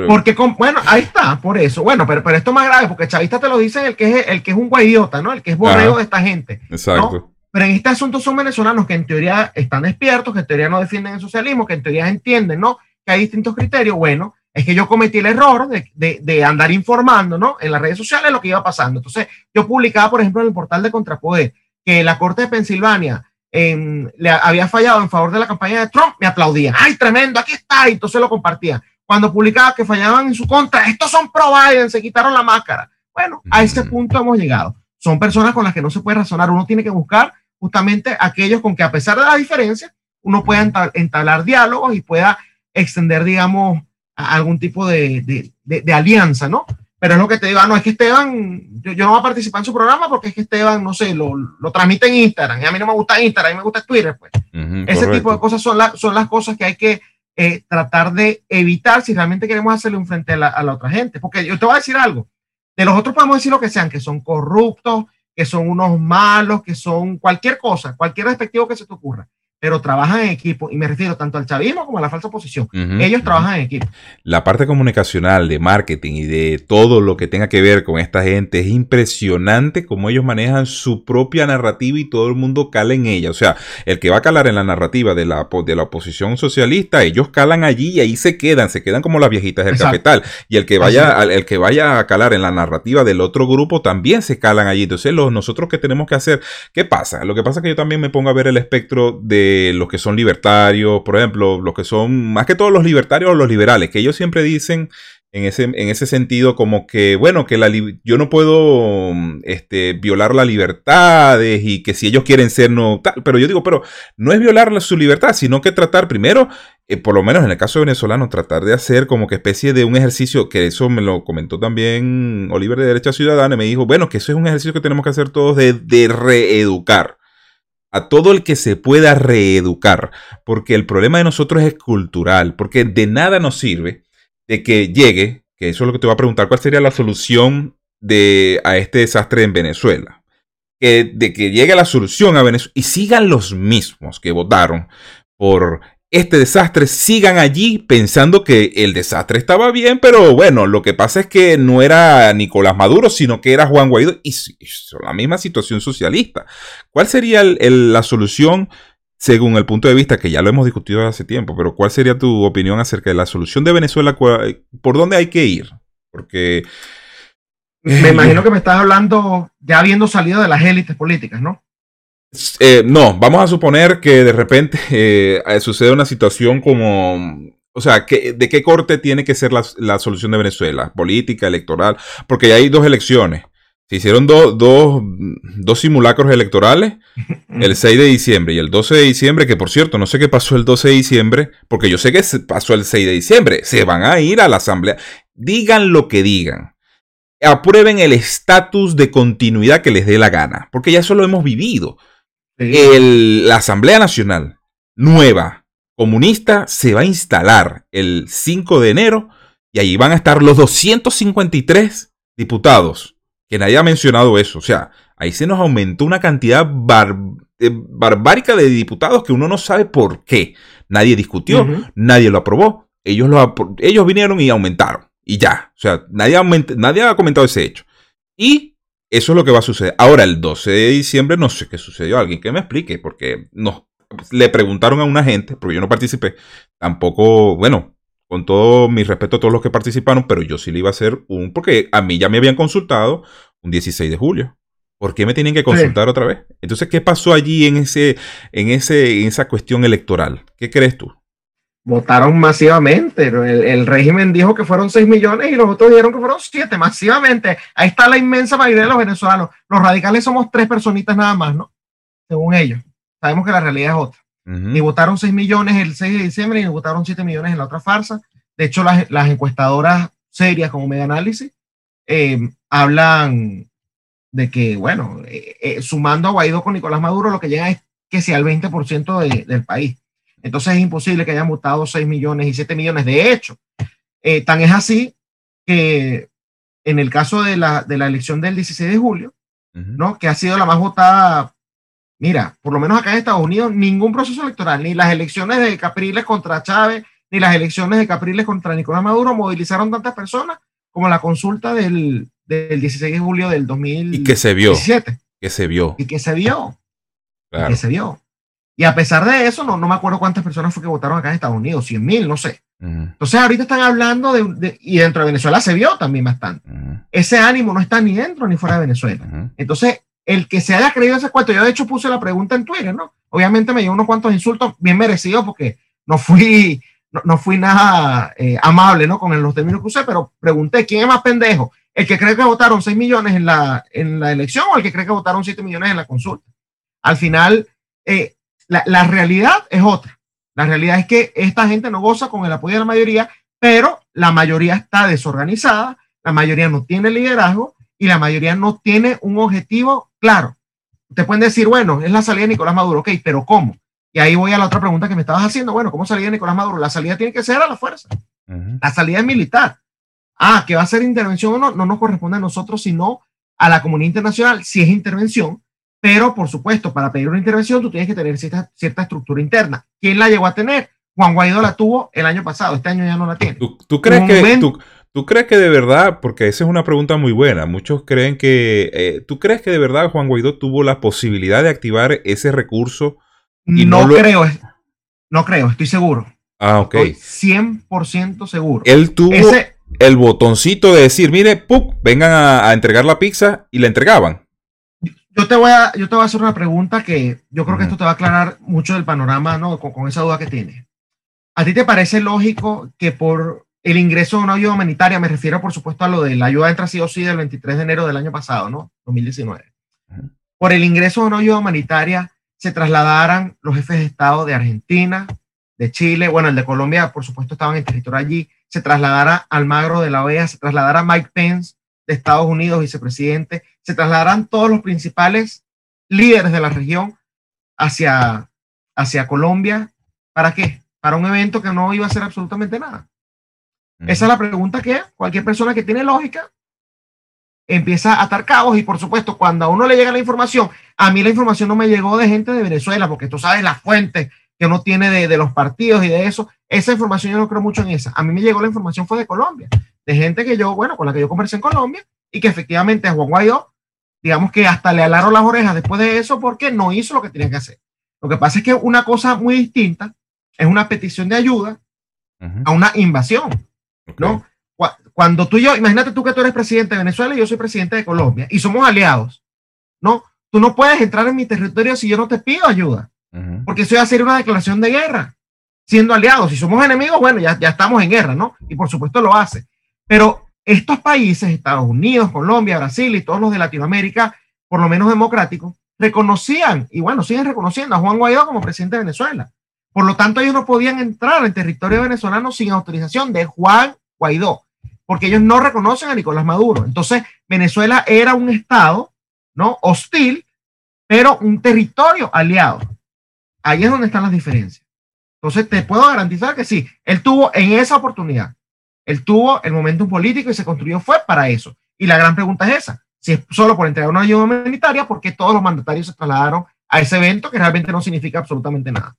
Porque, con- bueno, ahí está, por eso. Bueno, pero, pero esto es más grave, porque chavista te lo dicen el que es, el que es un guayota, ¿no? El que es borrego de esta gente. Exacto. Pero en este asunto son venezolanos que en teoría están despiertos, que en teoría no defienden el socialismo, que en teoría entienden, ¿no? Que hay distintos criterios. Bueno, es que yo cometí el error de, de- de andar informando, ¿no? En las redes sociales lo que iba pasando. Entonces, yo publicaba, por ejemplo, en el portal de Contrapoder, que la Corte de Pensilvania le había fallado en favor de la campaña de Trump, me aplaudían. ¡Ay, tremendo! Aquí está. Y entonces lo compartían. Cuando publicaba que fallaban en su contra, estos son pro Biden, se quitaron la máscara. Bueno, a ese punto hemos llegado. Son personas con las que no se puede razonar. Uno tiene que buscar justamente aquellos con que a pesar de la diferencia, uno pueda enta- entablar diálogos y pueda extender, digamos, algún tipo de, de- de- de alianza, ¿no? Pero es lo que te digo, ah, no, es que Esteban, yo, yo no voy a participar en su programa porque es que Esteban, no sé, lo, lo transmite en Instagram y a mí no me gusta Instagram, a mí me gusta Twitter, pues. Ese correcto. tipo de cosas son, la- son las cosas que hay que eh, tratar de evitar si realmente queremos hacerle un frente a la, a la otra gente. Porque yo te voy a decir algo, de los otros podemos decir lo que sean, que son corruptos, que son unos malos, que son cualquier cosa, cualquier despectivo que se te ocurra, pero trabajan en equipo, y me refiero tanto al chavismo como a la falsa oposición. Ellos trabajan en equipo. La parte comunicacional, de marketing y de todo lo que tenga que ver con esta gente es impresionante cómo ellos manejan su propia narrativa y todo el mundo cala en ella. O sea, el que va a calar en la narrativa de la, de la oposición socialista, ellos calan allí y ahí se quedan, se quedan como las viejitas del Exacto. capital. Y el que vaya, el que vaya a calar en la narrativa del otro grupo también se calan allí. Entonces, los, nosotros que tenemos que hacer, ¿qué pasa? Lo que pasa es que yo también me pongo a ver el espectro de los que son libertarios, por ejemplo, los que son, más que todos los libertarios o los liberales, que ellos siempre dicen en ese, en ese sentido como que, bueno, que la, yo no puedo mm, este, violar las libertades y que si ellos quieren ser no tal, pero yo digo, pero no es violar la- su libertad, sino que tratar primero, eh, por lo menos en el caso venezolano, tratar de hacer como que especie de un ejercicio, que eso me lo comentó también Oliver de Derecha Ciudadana, y me dijo, bueno, que eso es un ejercicio que tenemos que hacer todos de, de reeducar a todo el que se pueda reeducar, porque el problema de nosotros es cultural, porque de nada nos sirve de que llegue, que eso es lo que te voy a preguntar, ¿cuál sería la solución de, a este desastre en Venezuela? Que, de que llegue la solución a Venezuela y sigan los mismos que votaron por este desastre, sigan allí pensando que el desastre estaba bien, pero bueno, lo que pasa es que no era Nicolás Maduro, sino que era Juan Guaidó y la misma situación socialista. ¿Cuál sería el- el- la solución según el punto de vista que ya lo hemos discutido hace tiempo, pero cuál sería tu opinión acerca de la solución de Venezuela? ¿Cuál- ¿Por dónde hay que ir? Porque Me imagino que me estás hablando ya habiendo salido de las élites políticas, ¿no? Eh, no, vamos a suponer que de repente (laughs) eh, sucede una situación como, o sea, que, ¿de qué corte tiene que ser la, la solución de Venezuela? Política, electoral, porque ya hay dos elecciones. Se hicieron do- dos- dos simulacros electorales, (laughs) el 6 de diciembre y el 12 de diciembre, que por cierto, no sé qué pasó el 12 de diciembre, porque yo sé que pasó el 6 de diciembre. Se van a ir a la asamblea. Digan lo que digan. Aprueben el estatus de continuidad que les dé la gana, porque ya eso lo hemos vivido. El- la Asamblea Nacional nueva comunista se va a instalar el 5 de enero y ahí van a estar los 253 diputados que nadie ha mencionado eso. O sea, ahí se nos aumentó una cantidad eh, barbárica de diputados que uno no sabe por qué. Nadie discutió, nadie lo aprobó. Ellos, lo, ellos vinieron y aumentaron. Y ya. O sea, nadie, nadie ha comentado ese hecho. Y eso es lo que va a suceder. Ahora, el 12 de diciembre, no sé qué sucedió. Alguien que me explique, porque no, le preguntaron a una gente, porque yo no participé. Tampoco, bueno, con todo mi respeto a todos los que participaron, pero yo sí le iba a hacer un, porque a mí ya me habían consultado un 16 de julio. ¿Por qué me tienen que consultar otra vez? Entonces, ¿qué pasó allí en, ese, en, ese, en esa cuestión electoral? ¿Qué crees tú? Votaron masivamente. El, régimen dijo que fueron 6 millones y los otros dijeron que fueron 7, masivamente. Ahí está la inmensa mayoría de los venezolanos. Los radicales somos tres personitas nada más, ¿no? Según ellos. Sabemos que la realidad es otra. Y votaron 6 millones el 6 de diciembre y votaron 7 millones en la otra farsa. De hecho, las, las encuestadoras serias como Mega Análisis eh, hablan de que, bueno, eh, eh, sumando a Guaidó con Nicolás Maduro, lo que llega es que sea el 20% del país. Entonces es imposible que hayan votado 6 millones y 7 millones. De hecho, eh, tan es así que en el caso de la, de la elección del 16 de julio, ¿no? que ha sido la más votada, mira, por lo menos acá en Estados Unidos, ningún proceso electoral, ni las elecciones de Capriles contra Chávez, ni las elecciones de Capriles contra Nicolás Maduro movilizaron tantas personas como la consulta del, del 16 de julio del 2017. Y que se vio. Que se vio. Y que se vio. Y que se vio. Y a pesar de eso, no, no me acuerdo cuántas personas fue que votaron acá en Estados Unidos, 100 mil, no sé. Entonces ahorita están hablando de, y dentro de Venezuela se vio también bastante. Ese ánimo no está ni dentro ni fuera de Venezuela. Entonces, el que se haya creído ese cuento, yo de hecho puse la pregunta en Twitter, ¿no? Obviamente me dio unos cuantos insultos bien merecidos porque no fui, no, fui nada eh, amable, ¿no? Con los términos que usé, pero pregunté, ¿quién es más pendejo? ¿El que cree que votaron 6 millones en la, en la elección o el que cree que votaron 7 millones en la consulta? Al final, eh, la, realidad es otra. La realidad es que esta gente no goza con el apoyo de la mayoría, pero la mayoría está desorganizada, la mayoría no tiene liderazgo y la mayoría no tiene un objetivo claro. Te pueden decir, bueno, es la salida de Nicolás Maduro, ok, pero ¿cómo? Y ahí voy a la otra pregunta que me estabas haciendo, bueno, ¿cómo salía Nicolás Maduro? La salida tiene que ser a la fuerza. La salida es militar. Ah, que va a ser intervención o no, no nos corresponde a nosotros, sino a la comunidad internacional. Si es intervención, pero, por supuesto, para pedir una intervención tú tienes que tener cierta, cierta estructura interna. ¿Quién la llegó a tener? Juan Guaidó la tuvo el año pasado, este año ya no la tiene. ¿Tú, crees, que, tú, crees que de verdad, porque esa es una pregunta muy buena, muchos creen que, eh, ¿tú crees que de verdad Juan Guaidó tuvo la posibilidad de activar ese recurso? Y no, creo, no creo, estoy seguro. Ah, ok. Estoy 100% seguro. Él tuvo el botoncito de decir, mire, vengan a entregar la pizza y la entregaban yo te voy a, yo te voy a hacer una pregunta que yo creo que esto te va a aclarar mucho del panorama, ¿no? Con, esa duda que tienes. ¿A ti te parece lógico que por el ingreso de una ayuda humanitaria, me refiero por supuesto a lo de la ayuda entre sí o sí del 23 de enero del año pasado, ¿no? 2019. Por el ingreso de una ayuda humanitaria se trasladaran los jefes de Estado de Argentina, de Chile, bueno, el de Colombia, por supuesto, estaban en territorio allí, se trasladara Almagro de la OEA, se trasladara Mike Pence de Estados Unidos, vicepresidente, se trasladarán todos los principales líderes de la región hacia, hacia Colombia. ¿Para qué? Para un evento que no iba a ser absolutamente nada. Esa es la pregunta que cualquier persona que tiene lógica empieza a atar cabos y por supuesto cuando a uno le llega la información, a mí la información no me llegó de gente de Venezuela porque tú sabes las fuentes que uno tiene de, de los partidos y de eso, esa información yo no creo mucho en esa. A mí me llegó la información fue de Colombia, de gente que yo, bueno, con la que yo conversé en Colombia y que efectivamente a Juan Guaidó, digamos que hasta le alaron las orejas después de eso porque no hizo lo que tenía que hacer. Lo que pasa es que una cosa muy distinta es una petición de ayuda a una invasión, ¿no? Cuando tú y yo, imagínate tú que tú eres presidente de Venezuela y yo soy presidente de Colombia y somos aliados, ¿no? Tú no puedes entrar en mi territorio si yo no te pido ayuda, porque eso va a ser una declaración de guerra, siendo aliados. Si somos enemigos, bueno, ya, ya estamos en guerra, ¿no? Y por supuesto lo hace. Pero estos países, Estados Unidos, Colombia, Brasil y todos los de Latinoamérica, por lo menos democráticos, reconocían, y bueno, siguen reconociendo a Juan Guaidó como presidente de Venezuela. Por lo tanto, ellos no podían entrar en territorio venezolano sin autorización de Juan Guaidó, porque ellos no reconocen a Nicolás Maduro. Entonces, Venezuela era un estado, ¿no? Hostil, pero un territorio aliado. Ahí es donde están las diferencias. Entonces, te puedo garantizar que sí, él tuvo en esa oportunidad él tuvo el momento político y se construyó fue para eso. Y la gran pregunta es esa. si es solo por entregar una ayuda humanitaria, porque todos los mandatarios se trasladaron a ese evento que realmente no significa absolutamente nada.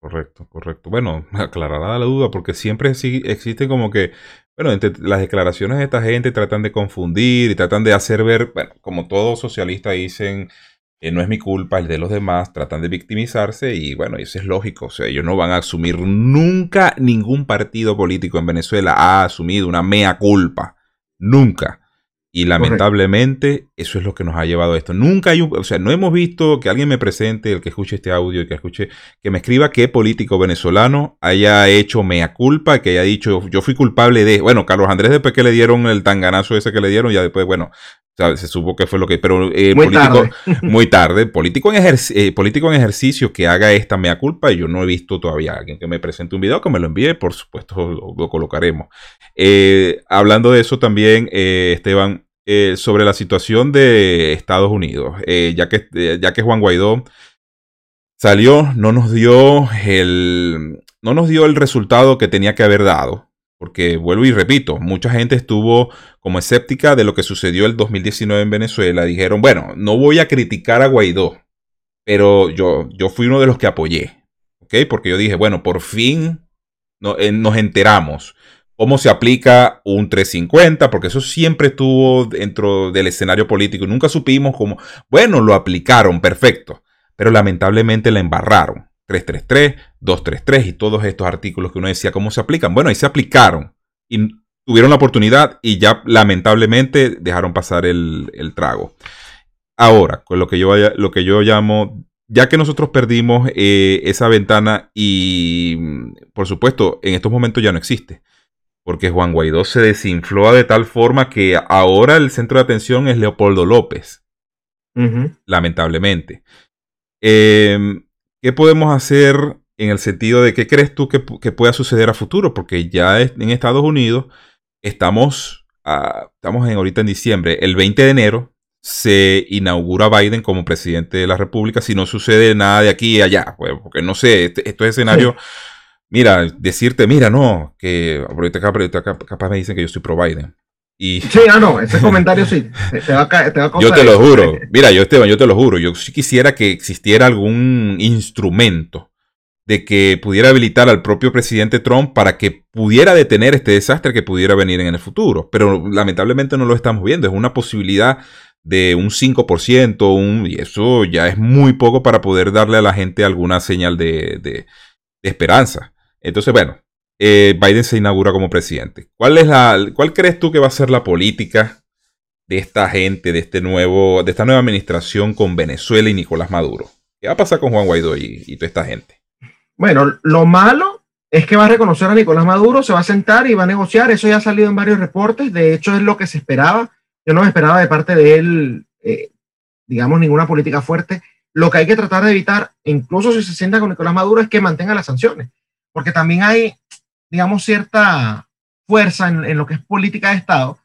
Correcto, correcto. Bueno, (laughs) aclarará la duda porque siempre existe como que, bueno, entre las declaraciones de esta gente tratan de confundir y tratan de hacer ver, bueno, como todos socialistas dicen, eh, no es mi culpa, el de los demás, tratan de victimizarse y bueno, eso es lógico, o sea, ellos no van a asumir nunca, ningún partido político en Venezuela ha asumido una mea culpa, nunca. Y lamentablemente eso es lo que nos ha llevado a esto. Nunca hay un, o sea, no hemos visto que alguien me presente, el que escuche este audio y que escuche, que me escriba qué político venezolano haya hecho mea culpa, que haya dicho yo fui culpable de, bueno, Carlos Andrés después que le dieron el tanganazo ese que le dieron, ya después, bueno, se supo que fue lo que, pero eh, muy político, tarde. (laughs) muy tarde, político en, eh, político en ejercicio que haga esta mea culpa, yo no he visto todavía a alguien que me presente un video, que me lo envíe, por supuesto lo, colocaremos. Eh, hablando de eso también, Esteban, eh, sobre la situación de Estados Unidos, ya, que, ya que Juan Guaidó salió, no nos dio el, no nos dio el resultado que tenía que haber dado. Porque vuelvo y repito, mucha gente estuvo como escéptica de lo que sucedió el 2019 en Venezuela. Dijeron, bueno, no voy a criticar a Guaidó, pero yo, yo fui uno de los que apoyé. ¿Ok? Porque yo dije, bueno, por fin no, nos enteramos cómo se aplica un 350, porque eso siempre estuvo dentro del escenario político. Nunca supimos cómo, bueno, lo aplicaron, perfecto, pero lamentablemente la embarraron. 333, 233 y todos estos artículos que uno decía cómo se aplican. Bueno, ahí se aplicaron y tuvieron la oportunidad y ya lamentablemente dejaron pasar el, trago. Ahora, con lo que yo, lo que yo llamo, ya que nosotros perdimos eh, esa ventana y por supuesto en estos momentos ya no existe porque Juan Guaidó se desinfló de tal forma que ahora el centro de atención es Leopoldo López. Lamentablemente. Em, ¿Qué podemos hacer en el sentido de qué crees tú que, pueda suceder a futuro? Porque ya en Estados Unidos estamos, estamos en, ahorita en diciembre. El 20 de enero se inaugura Biden como presidente de la República si no sucede nada de aquí y allá. Pues, porque no sé, este, estos escenarios mira, decirte, mira, no, que ahorita capaz me dicen que yo soy pro Biden. Y, (laughs) sí, ah, no, ese comentario sí, te va a, Yo te lo juro, mira, yo Esteban, yo te lo juro, yo sí quisiera que existiera algún instrumento de que pudiera habilitar al propio presidente Trump para que pudiera detener este desastre que pudiera venir en el futuro. Pero lamentablemente no lo estamos viendo. Es una posibilidad de un 5%, un, y eso ya es muy poco para poder darle a la gente alguna señal de, de esperanza. Entonces, bueno, eh, Biden se inaugura como presidente. ¿Cuál, es la, ¿Cuál crees tú que va a ser la política de esta gente, de, este nuevo, de esta nueva administración con Venezuela y Nicolás Maduro? ¿Qué va a pasar con Juan Guaidó y, toda esta gente? Bueno, lo malo es que va a reconocer a Nicolás Maduro, se va a sentar y va a negociar. Eso ya ha salido en varios reportes. De hecho, es lo que se esperaba. Yo no esperaba de parte de él, eh, digamos, ninguna política fuerte. Lo que hay que tratar de evitar, incluso si se sienta con Nicolás Maduro, es que mantenga las sanciones porque también hay, digamos, cierta fuerza en, lo que es política de Estado,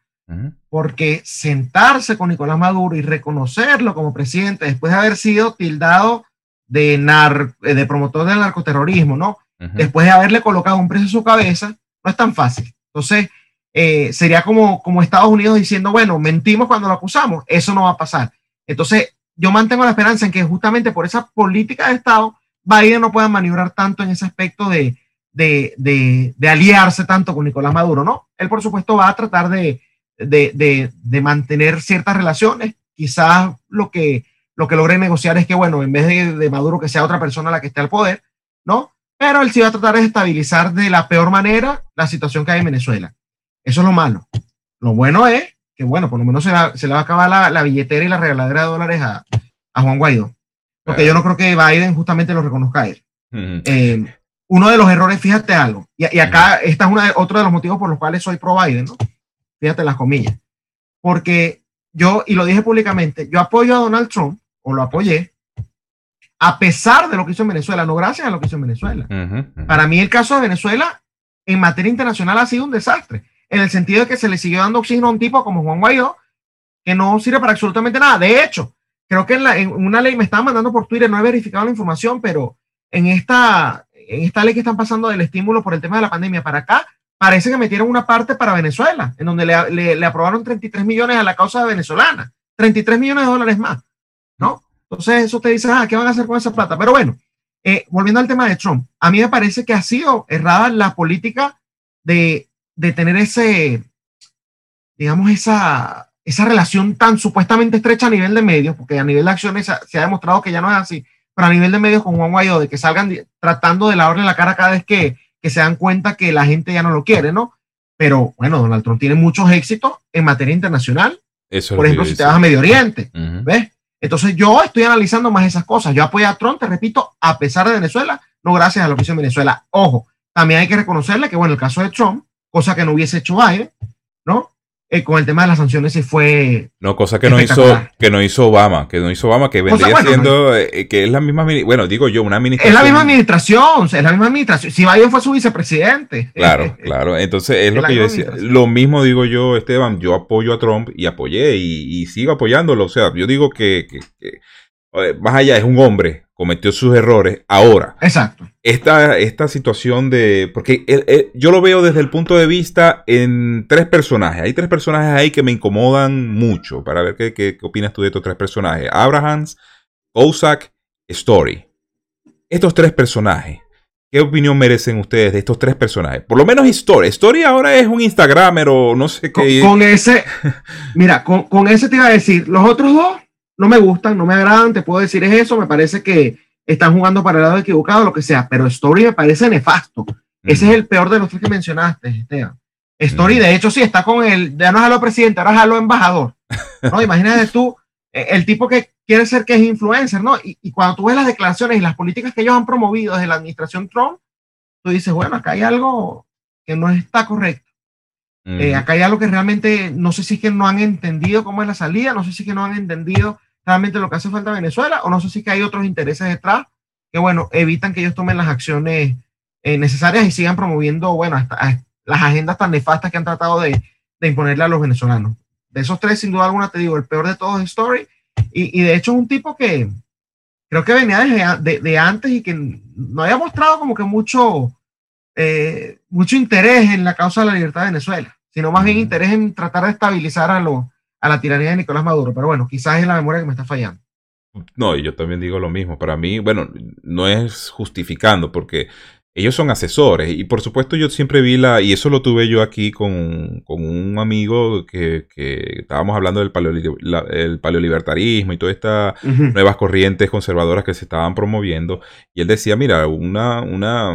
porque sentarse con Nicolás Maduro y reconocerlo como presidente después de haber sido tildado de, eh, de promotor del narcoterrorismo, ¿no? Después de haberle colocado un precio a su cabeza, no es tan fácil. Entonces, eh, sería como, como Estados Unidos diciendo, bueno, mentimos cuando lo acusamos, eso no va a pasar. Entonces, yo mantengo la esperanza en que justamente por esa política de Estado Biden no pueda maniobrar tanto en ese aspecto de, de, aliarse tanto con Nicolás Maduro, ¿no? Él, por supuesto, va a tratar de, de mantener ciertas relaciones. Quizás lo que, lo que logre negociar es que, bueno, en vez de, Maduro que sea otra persona la que esté al poder, ¿no? Pero él sí va a tratar de estabilizar de la peor manera la situación que hay en Venezuela. Eso es lo malo. Lo bueno es que, bueno, por lo menos se, se le va a acabar la, billetera y la regaladera de dólares a, a Juan Guaidó. Porque yo no creo que Biden justamente lo reconozca a él. Eh, uno de los errores, fíjate algo, y, acá esta es una, otro de los motivos por los cuales soy pro Biden, ¿no? Fíjate las comillas. Porque yo, y lo dije públicamente, yo apoyo a Donald Trump, o lo apoyé, a pesar de lo que hizo en Venezuela, no gracias a lo que hizo en Venezuela. Para mí el caso de Venezuela en materia internacional ha sido un desastre, en el sentido de que se le siguió dando oxígeno a un tipo como Juan Guaidó, que no sirve para absolutamente nada. De hecho, creo que en, una ley me estaban mandando por Twitter, no he verificado la información, pero en esta, en esta ley que están pasando del estímulo por el tema de la pandemia para acá, parece que metieron una parte para Venezuela, en donde le, le, aprobaron 33 millones a la causa venezolana, 33 millones de dólares más, ¿no? Entonces eso te dice, ah, ¿qué van a hacer con esa plata? Pero bueno, eh, volviendo al tema de Trump, a mí me parece que ha sido errada la política de, de tener ese, digamos, esa, esa relación tan supuestamente estrecha a nivel de medios, porque a nivel de acciones se ha demostrado que ya no es así, pero a nivel de medios con Juan Guaidó, de que salgan tratando de lavarle la cara cada vez que, que se dan cuenta que la gente ya no lo quiere, ¿no? Pero bueno, Donald Trump tiene muchos éxitos en materia internacional. Eso Por ejemplo, si te vas a Medio Oriente, ¿ves? Entonces yo estoy analizando más esas cosas. Yo apoyo a Trump, te repito, a pesar de Venezuela, no gracias a lo que hizo en Venezuela. Ojo, también hay que reconocerle que, bueno, el caso de Trump, cosa que no hubiese hecho Biden, ¿no? Eh, con el tema de las sanciones sí fue. No, cosa que no hizo, que no hizo Obama, que no hizo Obama, que vendría siendo, eh, que es la misma, bueno, digo yo, una administración. Es la misma administración, es la misma administración. Si Biden fue su vicepresidente. (laughs) Claro, claro. Entonces es, lo que yo decía. Lo mismo digo yo, Esteban, yo apoyo a Trump y apoyé y, sigo apoyándolo. O sea, yo digo que, que más allá es un hombre, cometió sus errores. Ahora, exacto. Esta, esta situación de. Porque yo lo veo desde el punto de vista en tres personajes. Hay tres personajes ahí que me incomodan mucho. Para ver qué, qué, opinas tú de estos tres personajes: Abrahams, Kozak, Story. Estos tres personajes. ¿Qué opinión merecen ustedes de estos tres personajes? Por lo menos Story. Story ahora es un Instagramer o no sé qué. Con, ese, mira, con, con, ese te iba a decir, los otros dos no me gustan, no me agradan, te puedo decir es eso, me parece que están jugando para el lado equivocado, lo que sea, pero Story me parece nefasto. Ese es el peor de los tres que mencionaste, Esteban. Story, de hecho, sí, está con el, ya no es a lo presidente, ahora es a lo embajador. ¿no? (laughs) Imagínate tú, eh, el tipo que quiere ser que es influencer, ¿no? Y, cuando tú ves las declaraciones y las políticas que ellos han promovido desde la administración Trump, tú dices, bueno, acá hay algo que no está correcto. Eh, acá hay algo que realmente, no sé si es que no han entendido cómo es la salida, no sé si es que no han entendido realmente lo que hace falta a Venezuela o no sé si que hay otros intereses detrás que, bueno, evitan que ellos tomen las acciones eh, necesarias y sigan promoviendo, bueno, hasta, las agendas tan nefastas que han tratado de, de, imponerle a los venezolanos. De esos tres, sin duda alguna, te digo, el peor de todos es Story y, y de hecho es un tipo que creo que venía desde de, antes y que no había mostrado como que mucho, eh, mucho interés en la causa de la libertad de Venezuela, sino más bien interés en tratar de estabilizar a los a la tiranía de Nicolás Maduro. Pero bueno, quizás es la memoria que me está fallando. No, y yo también digo lo mismo. Para mí, bueno, no es justificando, porque ellos son asesores. Y por supuesto, yo siempre vi la. Y eso lo tuve yo aquí con, un amigo que, estábamos hablando del paleolibertarismo y todas estas nuevas corrientes conservadoras que se estaban promoviendo. Y él decía: mira, una, una,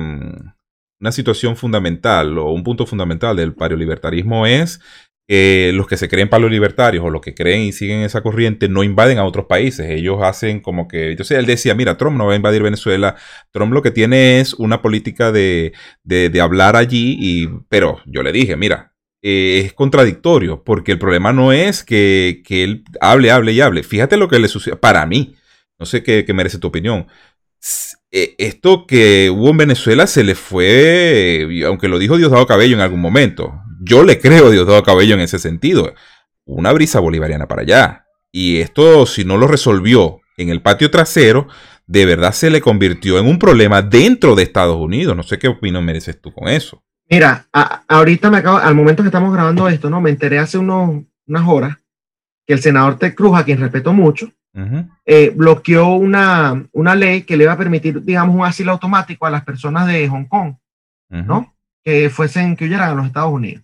una situación fundamental o un punto fundamental del paleolibertarismo es los que se creen libertarios o los que creen y siguen esa corriente no invaden a otros países. Ellos hacen como que. Entonces él decía: Mira, Trump no va a invadir Venezuela. Trump lo que tiene es una política de, de, hablar allí. Y, pero yo le dije: Mira, eh, es contradictorio porque el problema no es que, que, él hable, hable y hable. Fíjate lo que le sucedió. Para mí, no sé qué, qué merece tu opinión. Eh, esto que hubo en Venezuela se le fue, aunque lo dijo Diosdado Cabello en algún momento, yo le creo a Diosdado Cabello en ese sentido. Una brisa bolivariana para allá. Y esto, si no lo resolvió en el patio trasero, de verdad se le convirtió en un problema dentro de Estados Unidos. No sé qué opinión mereces tú con eso. Mira, ahorita me acabo, al momento que estamos grabando esto, ¿no? Me enteré hace unos, unas horas que el senador Ted Cruz, a quien respeto mucho, eh, bloqueó una, una ley que le iba a permitir, digamos, un asilo automático a las personas de Hong Kong, ¿no? Que fuesen, que huyeran a los Estados Unidos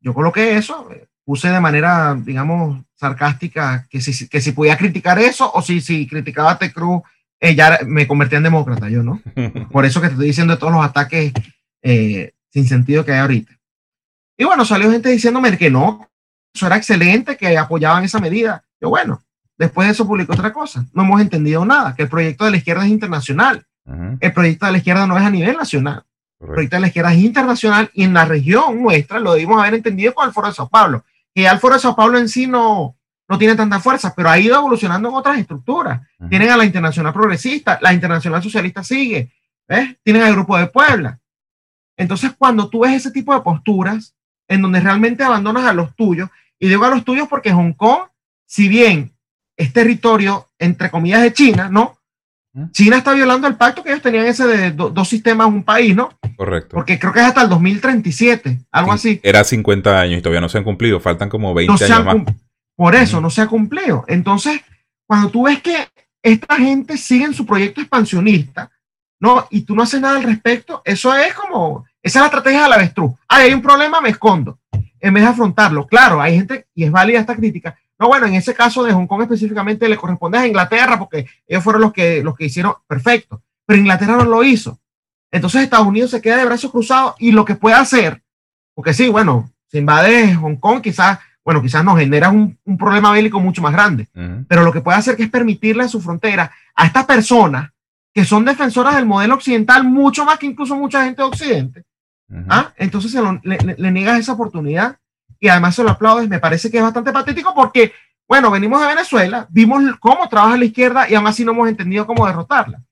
yo coloqué eso, puse de manera, digamos, sarcástica que si, que si podía criticar eso o si, si criticaba a T. Cruz, ella me convertía en demócrata, yo no. (laughs) Por eso que te estoy diciendo de todos los ataques eh, sin sentido que hay ahorita. Y bueno, salió gente diciéndome que no, eso era excelente, que apoyaban esa medida. Yo, bueno, después de eso publicó otra cosa. No hemos entendido nada, que el proyecto de la izquierda es internacional. El proyecto de la izquierda no es a nivel nacional. Correcto. de la izquierda es internacional y en la región nuestra lo debimos haber entendido con el Foro de Sao Paulo. Que el Foro de Sao Paulo en sí no, no tiene tanta fuerza, pero ha ido evolucionando en otras estructuras. Tienen a la Internacional Progresista, la Internacional Socialista sigue, ¿ves? Tienen al Grupo de Puebla. Entonces, cuando tú ves ese tipo de posturas en donde realmente abandonas a los tuyos, y digo a los tuyos porque Hong Kong, si bien es territorio, entre comillas, de China, ¿no? China está violando el pacto que ellos tenían ese de dos sistemas, un país, ¿no? Correcto. Porque creo que es hasta el 2037, algo así. Era 50 años y todavía no se han cumplido, faltan como 20 años más. Por eso no se ha cumplido. Entonces, cuando tú ves que esta gente sigue en su proyecto expansionista, ¿no? Y tú no haces nada al respecto, eso es como, esa es la estrategia de la avestruz. Ah, hay un problema, me escondo. En vez de afrontarlo. Claro, hay gente, y es válida esta crítica, no, bueno, en ese caso de Hong Kong específicamente le corresponde a Inglaterra porque ellos fueron los que, los que hicieron perfecto, pero Inglaterra no lo hizo. Entonces Estados Unidos se queda de brazos cruzados y lo que puede hacer, porque sí, bueno, si invade Hong Kong quizás, bueno, quizás nos genera un, un problema bélico mucho más grande, pero lo que puede hacer que es permitirle a su frontera a estas personas que son defensoras del modelo occidental mucho más que incluso mucha gente de Occidente, ¿ah? entonces se le, le niegas esa oportunidad y además se lo aplaudes, me parece que es bastante patético porque, bueno, venimos de Venezuela, vimos cómo trabaja la izquierda y aún así no hemos entendido cómo derrotarla.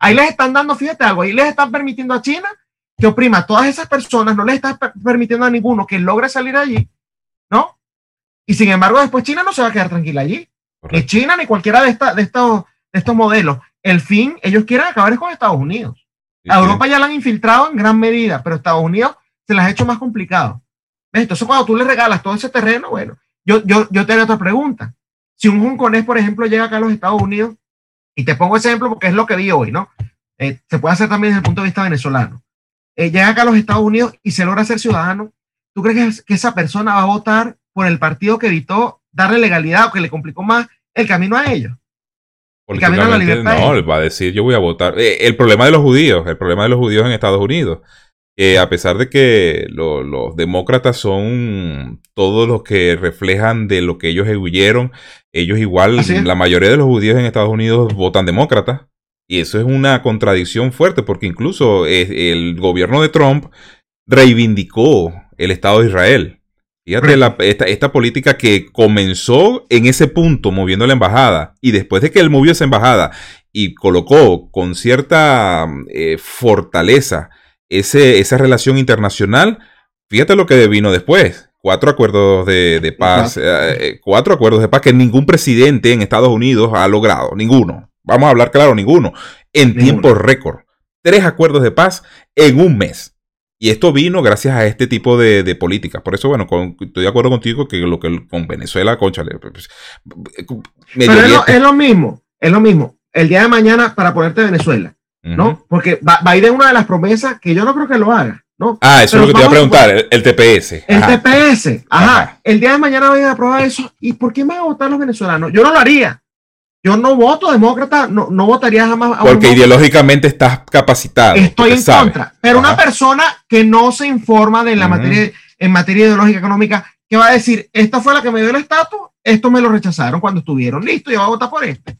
Ahí les están dando, fíjate algo, ahí les están permitiendo a China que oprima a todas esas personas, no les está permitiendo a ninguno que logre salir allí, ¿no? Y sin embargo, después China no se va a quedar tranquila allí. Ni China ni cualquiera de, esta, de, estos, de estos modelos. El fin, ellos quieren acabar con Estados Unidos. a Europa ya la han infiltrado en gran medida, pero Estados Unidos se las ha hecho más complicado. Entonces, cuando tú le regalas todo ese terreno, bueno, yo, yo, yo te haré otra pregunta. Si un hongkonés, por ejemplo, llega acá a los Estados Unidos, y te pongo ese ejemplo porque es lo que vi hoy, ¿no? Eh, se puede hacer también desde el punto de vista venezolano. Eh, llega acá a los Estados Unidos y se logra ser ciudadano. ¿Tú crees que, esa persona va a votar por el partido que evitó darle legalidad o que le complicó más el camino a ellos? El camino a la libertad. No, va a decir yo voy a votar. Eh, el problema de los judíos, el problema de los judíos en Estados Unidos a pesar de que los demócratas son todos los que reflejan de lo que ellos huyeron, ellos igual, la mayoría de los judíos en Estados Unidos votan demócratas. Y eso es una contradicción fuerte, porque incluso el gobierno de Trump reivindicó el Estado de Israel. Fíjate esta, esta, política que comenzó en ese punto moviendo la embajada y después de que él movió esa embajada y colocó con cierta eh, fortaleza ese, esa relación internacional, fíjate lo que vino después. Cuatro acuerdos de, paz, eh, eh, cuatro acuerdos de paz que ningún presidente en Estados Unidos ha logrado, ninguno. Vamos a hablar claro, ninguno. En tiempo récord. Tres acuerdos de paz en un mes. Y esto vino gracias a este tipo de, de políticas. Por eso, bueno, estoy de acuerdo contigo que lo que con Venezuela, concha, pues, Pero es lo, mismo, es lo mismo. El día de mañana, para ponerte Venezuela, ¿no? Porque Biden una de las promesas que yo no creo que lo haga, ¿no? Ah, eso es lo que te iba a preguntar, el, TPS. El TPS, ajá. El día de mañana Biden aprueba eso. ¿Y por qué van a votar los venezolanos? Yo no lo haría. Yo no voto demócrata, no, no votaría jamás a Porque ideológicamente estás capacitado. Estoy en contra. Pero una persona que no se informa de la materia, en materia ideológica económica, que va a decir, esta fue la que me dio el estatus, esto me lo rechazaron cuando estuvieron. Listo, yo voy a votar por este.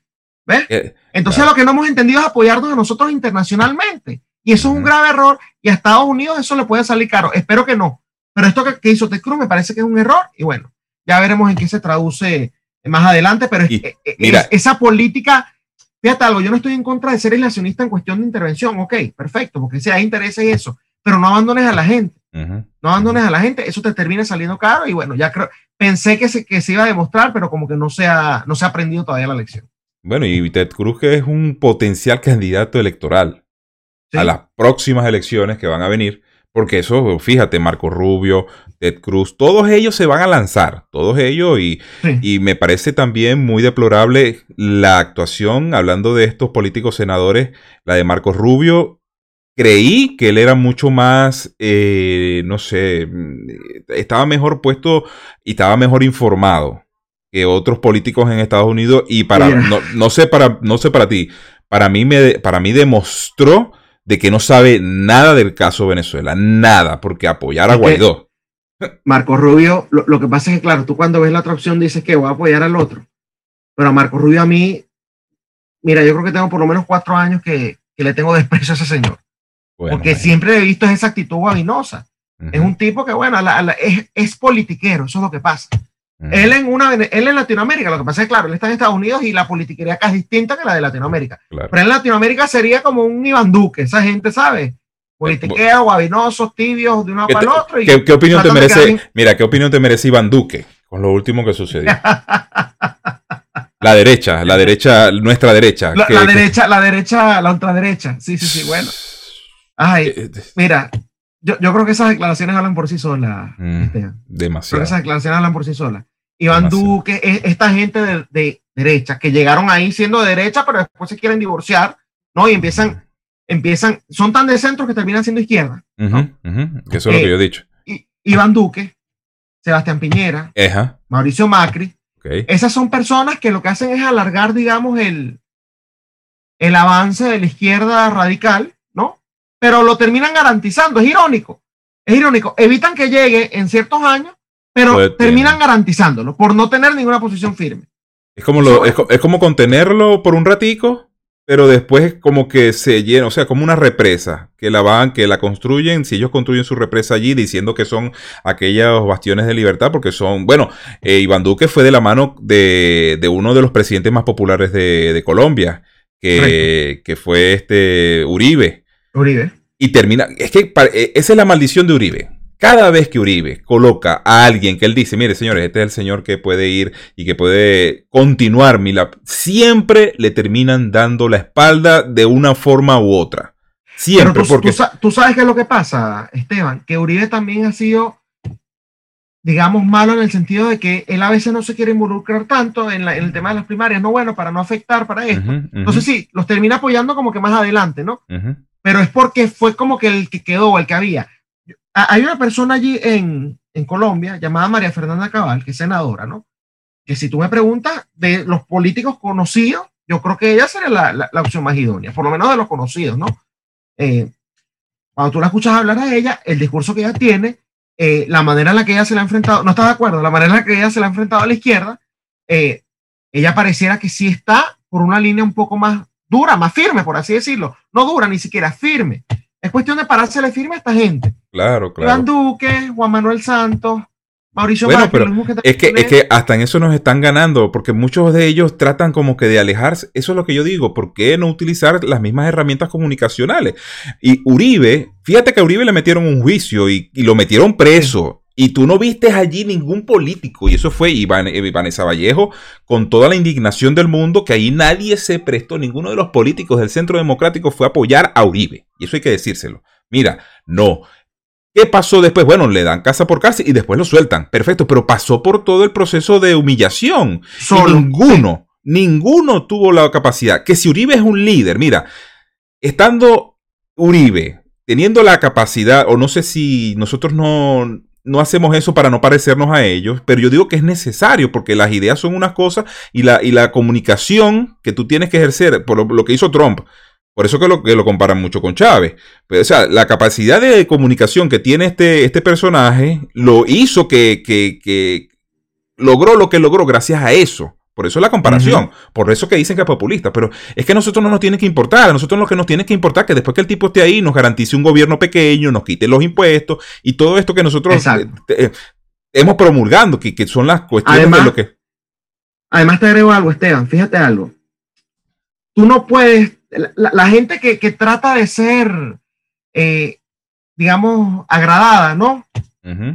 ¿Ves? Eh, Entonces lo que no hemos entendido es apoyarnos a nosotros internacionalmente. Y eso es un grave error. Y a Estados Unidos eso le puede salir caro. Espero que no. Pero esto que, hizo Ted Cruz me parece que es un error. Y bueno, ya veremos en qué se traduce más adelante, pero eh, eh, esa política, fíjate algo, yo no estoy en contra de ser aislacionista en cuestión de intervención, ok, perfecto, porque si hay interés en eso, pero no abandones a la gente, no abandones a la gente, eso te termina saliendo caro. Y bueno, ya creo, pensé que se, que se iba a demostrar, pero como que no se ha, no se ha aprendido todavía la lección. Bueno, y Ted Cruz que es un potencial candidato electoral a las próximas elecciones que van a venir, porque eso, fíjate, Marco Rubio, Ted Cruz, todos ellos se van a lanzar, todos ellos, y, y, me parece también muy deplorable la actuación, hablando de estos políticos senadores, la de Marco Rubio. Creí que él era mucho más, eh, no sé, estaba mejor puesto y estaba mejor informado que otros políticos en Estados Unidos y para no, no, sé para no sé para ti para mí me para mí demostró de que no sabe nada del caso Venezuela nada porque apoyar a Guaidó. Marco Rubio lo, que pasa es que claro tú cuando ves la otra opción dices que voy a apoyar al otro pero a Marco Rubio a mí mira yo creo que tengo por lo menos cuatro años que, que le tengo desprecio a ese señor porque siempre he visto esa actitud guabinosa es un tipo que bueno es, es politiquero eso es lo que pasa él en una él en Latinoamérica, lo que pasa es que, claro, él está en Estados Unidos y la politiquería acá es distinta que la de Latinoamérica. Pero en Latinoamérica sería como un Iván Duque, esa gente, ¿sabe? Politiquea, guabinosos, tibios, de uno para el otro. ¿qué, opinión te merece? Mira, ¿qué opinión te merece Iván Duque con lo último que sucedió? (laughs) La derecha, la derecha, nuestra derecha. La, derecha, la derecha, la ultraderecha. Sí, sí, sí, bueno. Ay, eh, eh, mira, yo, creo que esas declaraciones hablan por sí solas. Mm, demasiado. Creo que esas declaraciones hablan por sí solas. Iván Duque, esta gente de, derecha, que llegaron ahí siendo de derecha, pero después se quieren divorciar, ¿no? Y empiezan, empiezan, son tan de centro que terminan siendo izquierda. Eso es lo que yo he dicho. Iván Duque, Sebastián Piñera, Mauricio Macri, esas son personas que lo que hacen es alargar, digamos, el, el avance de la izquierda radical. Pero lo terminan garantizando, es irónico, es irónico. Evitan que llegue en ciertos años, pero terminan garantizándolo por no tener ninguna posición firme. Es como, lo, es, es como contenerlo por un ratico pero después como que se llena, o sea, como una represa, que la van, que la construyen, si ellos construyen su represa allí diciendo que son aquellos bastiones de libertad, porque son, bueno, eh, Iván Duque fue de la mano de, uno de los presidentes más populares de, Colombia, que, que, fue este Uribe. Uribe. Y termina, es que eh, esa es la maldición de Uribe cada vez que Uribe coloca a alguien que él dice, mire señores, este es el señor que puede ir y que puede continuar mi siempre le terminan dando la espalda de una forma u otra. Siempre. tú, porque... tú, sabes qué es lo que pasa, Esteban, que Uribe también ha sido, digamos, malo en el sentido de que él a veces no se quiere involucrar tanto en, el tema de las primarias, no bueno, para no afectar para esto. Entonces sí, los termina apoyando como que más adelante, ¿no? Pero es porque fue como que el que quedó, el que había hay una persona allí en, en Colombia llamada María Fernanda Cabal, que es senadora, ¿no? Que si tú me preguntas de los políticos conocidos, yo creo que ella sería la, la, opción más idónea, por lo menos de los conocidos, ¿no? Eh, cuando tú la escuchas hablar a ella, el discurso que ella tiene, eh, la manera en la que ella se la ha enfrentado, no estás de acuerdo, la manera en la que ella se la ha enfrentado a la izquierda, eh, ella pareciera que sí está por una línea un poco más dura, más firme, por así decirlo. No dura, ni siquiera firme. Es cuestión de parársele firme a esta gente. Claro, claro. Iván Duque, Juan Manuel Santos, Mauricio bueno, pero es que, es que hasta en eso nos están ganando, porque muchos de ellos tratan como que de alejarse. Eso es lo que yo digo, ¿por qué no utilizar las mismas herramientas comunicacionales? Y Uribe, fíjate que a Uribe le metieron un juicio y, lo metieron preso. Y tú no viste allí ningún político, y eso fue Iván, eh, Vanessa Vallejo, con toda la indignación del mundo, que ahí nadie se prestó, ninguno de los políticos del Centro Democrático fue a apoyar a Uribe. Y eso hay que decírselo. Mira, no, ¿Qué pasó después? Bueno, le dan casa por casa y después lo sueltan. Perfecto, pero pasó por todo el proceso de humillación. ninguno, ninguno tuvo la capacidad. Que si Uribe es un líder, mira, estando Uribe, teniendo la capacidad, o no sé si nosotros no, no hacemos eso para no parecernos a ellos, pero yo digo que es necesario porque las ideas son unas cosas y la, y la comunicación que tú tienes que ejercer, por lo que hizo Trump, por eso que lo, que lo comparan mucho con Chávez. Pero, o sea, la capacidad de comunicación que tiene este, este personaje lo hizo que, que, logró lo que logró gracias a eso. Por eso la comparación. Por eso que dicen que es populista. Pero es que a nosotros no nos tiene que importar. A nosotros lo que nos tiene que importar es que después que el tipo esté ahí nos garantice un gobierno pequeño, nos quite los impuestos y todo esto que nosotros eh, eh, hemos promulgando, que, que, son las cuestiones de lo que... Además te agrego algo, Esteban. Fíjate algo. Tú no puedes la, gente que, trata de ser, eh, digamos, agradada, ¿no?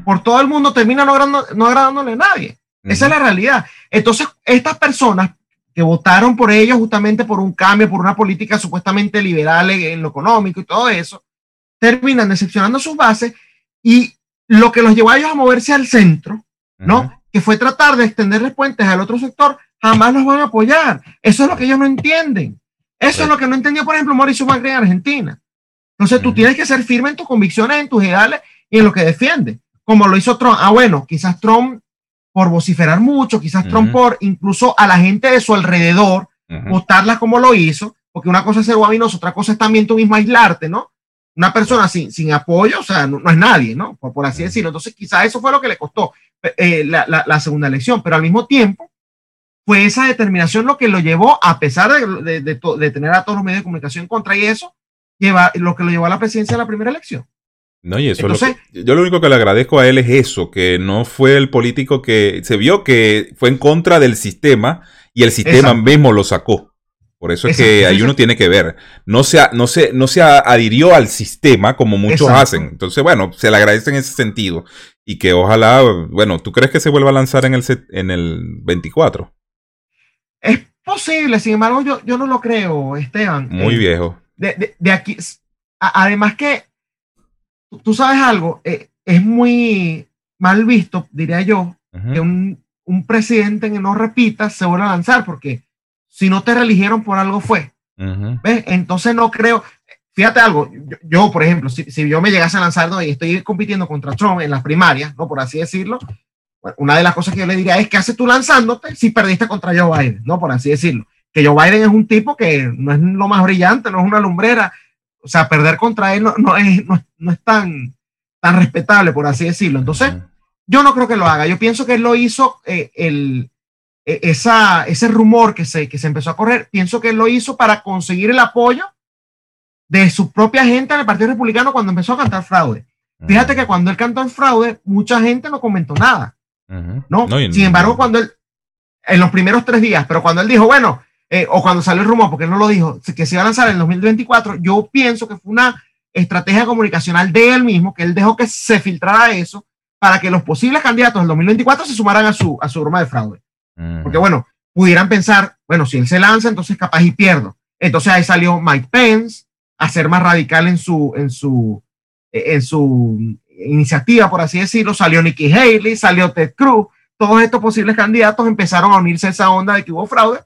Por todo el mundo termina no, no agradándole a nadie. Esa es la realidad. Entonces, estas personas que votaron por ellos justamente por un cambio, por una política supuestamente liberal en, lo económico y todo eso, terminan decepcionando sus bases y lo que los llevó a ellos a moverse al centro, ¿no? Que fue tratar de extenderles puentes al otro sector, jamás los van a apoyar. Eso es lo que ellos no entienden. Eso es lo que no entendió, por ejemplo, Mauricio Macri en Argentina. Entonces tú tienes que ser firme en tus convicciones, en tus ideales y en lo que defiendes, como lo hizo Trump. Ah, bueno, quizás Trump por vociferar mucho, quizás Trump por incluso a la gente de su alrededor, votarla como lo hizo, porque una cosa es ser guabinoso, otra cosa es también tú mismo aislarte, ¿no? Una persona sin, sin apoyo, o sea, no, es nadie, ¿no? Por, así decirlo. Entonces, quizás eso fue lo que le costó eh, la, la segunda elección, pero al mismo tiempo, fue esa determinación lo que lo llevó, a pesar de, de, tener a todos los medios de comunicación contra y eso, lleva, lo que lo llevó a la presidencia de la primera elección. No, y eso yo lo único que le agradezco a él es eso, que no fue el político que se vio que fue en contra del sistema y el sistema mismo lo sacó. Por eso es que ahí uno tiene que ver. No se, no se, no se adhirió al sistema como muchos hacen. Entonces, bueno, se le agradece en ese sentido. Y que ojalá, bueno, ¿tú crees que se vuelva a lanzar en el, en el 24? Es posible, sin embargo, yo, yo no lo creo, Esteban. Muy Eh, viejo. de, de- de aquí, a- además que tú- sabes algo, eh, es muy mal visto, diría yo, que un, un presidente que no repita se vuelva a lanzar, porque si no te reeligieron por algo fue. ¿Ves? Entonces no creo. Fíjate algo, yo, yo, por ejemplo, si, si yo me llegase a lanzar ¿no? y estoy compitiendo contra Trump en las primarias, ¿no? Por así decirlo, bueno, una de las cosas que yo le diría es: ¿qué haces tú lanzándote si perdiste contra Joe Biden? ¿No? Por así decirlo. Que Joe Biden es un tipo que no es lo más brillante, no es una lumbrera. O sea, perder contra él no, no es, no, no es tan, tan respetable, por así decirlo. Entonces, yo no creo que lo haga. Yo pienso que él lo hizo, eh, el, eh, esa, ese rumor que se, que se empezó a correr, pienso que él lo hizo para conseguir el apoyo de su propia gente en el Partido Republicano cuando empezó a cantar fraude. Fíjate que cuando él cantó en fraude, mucha gente no comentó nada, ¿no? y- Sin embargo, cuando él, en los primeros tres días, pero cuando él dijo, bueno, eh, o cuando salió el rumor, porque él no lo dijo, que se iba a lanzar en el 2024, yo pienso que fue una estrategia comunicacional de él mismo, que él dejó que se filtrara eso para que los posibles candidatos del 2024 se sumaran a su, a su broma de fraude. Ujú. Porque bueno, pudieran pensar, bueno, si él se lanza, entonces capaz y pierdo. Entonces ahí salió Mike Pence a ser más radical en su, en su, en su iniciativa, por así decirlo. Salió Nikki Haley, salió Ted Cruz. Todos estos posibles candidatos empezaron a unirse a esa onda de que hubo fraude.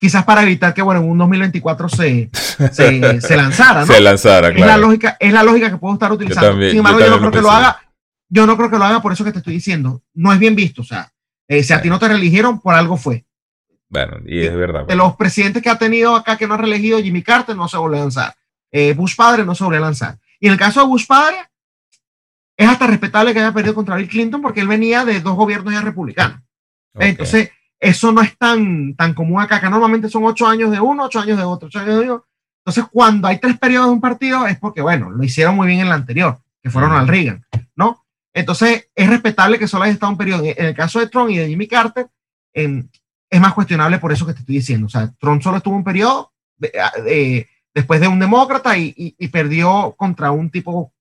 Quizás para evitar que, bueno, en un 2024 se, se, (laughs) se lanzara, ¿no? Se lanzara, es la lógica, es la lógica que puedo estar utilizando. también- Sin embargo, yo yo, no creo que lo haga. Yo no creo que lo haga por eso que te estoy diciendo. No es bien visto. O sea, eh, si a ti no te reeligieron, por algo fue. Bueno, y es verdad. De los presidentes que ha tenido acá que no ha reelegido, Jimmy Carter no se volvió a lanzar. Eh, Bush padre no se volvió a lanzar. Y en el caso de Bush padre, es hasta respetable que haya perdido contra Bill Clinton porque él venía de dos gobiernos ya republicanos. Ok. Entonces, eso no es tan, tan común acá, que normalmente son ocho años de uno, ocho años de otro, ocho años de otro. Entonces, cuando hay tres periodos de un partido, es porque, bueno, lo hicieron muy bien en el anterior, que fueron al Reagan, ¿no? Entonces, es respetable que solo haya estado un periodo. En el caso de Trump y de Jimmy Carter, em, es más cuestionable por eso que te estoy diciendo. O sea, Trump solo estuvo un periodo de- de- después de un demócrata y, y- y perdió contra un tipo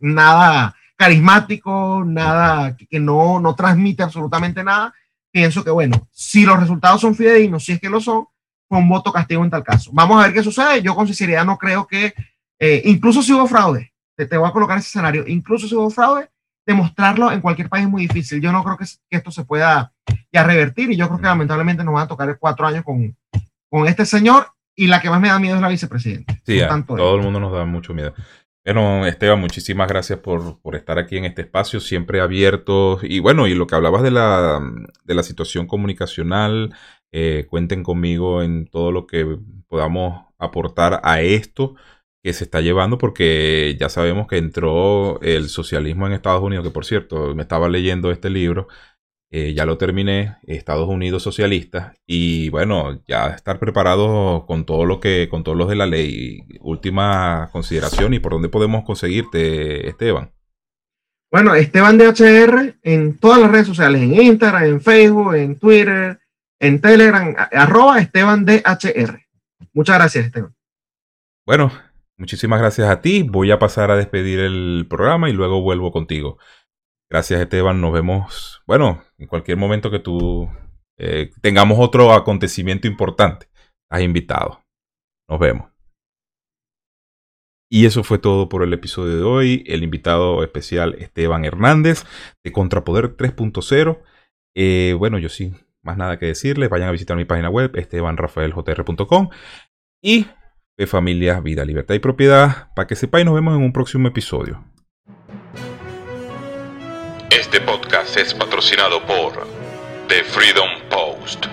nada carismático, nada que, que no, no transmite absolutamente nada. Pienso que, bueno, si los resultados son fidedignos, si es que lo son, un voto castigo en tal caso. Vamos a ver qué sucede. Yo con sinceridad no creo que, eh, incluso si hubo fraude, te, te voy a colocar ese escenario, incluso si hubo fraude, demostrarlo en cualquier país es muy difícil. Yo no creo que, que esto se pueda ya revertir y yo creo que lamentablemente nos van a tocar cuatro años con, con este señor y la que más me da miedo es la vicepresidenta. Sí, No a tanto él. todo el mundo nos da mucho miedo. Bueno, Esteban, muchísimas gracias por, por estar aquí en este espacio, siempre abierto. Y bueno, y lo que hablabas de la, de la situación comunicacional, eh, cuenten conmigo en todo lo que podamos aportar a esto que se está llevando, porque ya sabemos que entró el socialismo en Estados Unidos, que por cierto, me estaba leyendo este libro, eh, ya lo terminé, Estados Unidos socialista, y bueno, ya estar preparado con todo lo que, con todos los de la ley. Última consideración y por dónde podemos conseguirte, Esteban. Bueno, Esteban DHR en todas las redes sociales, en Instagram, en Facebook, en Twitter, en Telegram, arroba Esteban DHR. Muchas gracias, Esteban. Bueno, muchísimas gracias a ti. Voy a pasar a despedir el programa y luego vuelvo contigo. Gracias, Esteban. Nos vemos, bueno, en cualquier momento que tú eh, tengamos otro acontecimiento importante. Estás invitado. Nos vemos. Y eso fue todo por el episodio de hoy. El invitado especial Esteban Hernández de Contrapoder 3.0. Eh, bueno, yo sí, más nada que decirles. Vayan a visitar mi página web, estebanrafaeljr.com. Y de familia, vida, libertad y propiedad. Para que sepáis, nos vemos en un próximo episodio. Este podcast es patrocinado por The Freedom Post.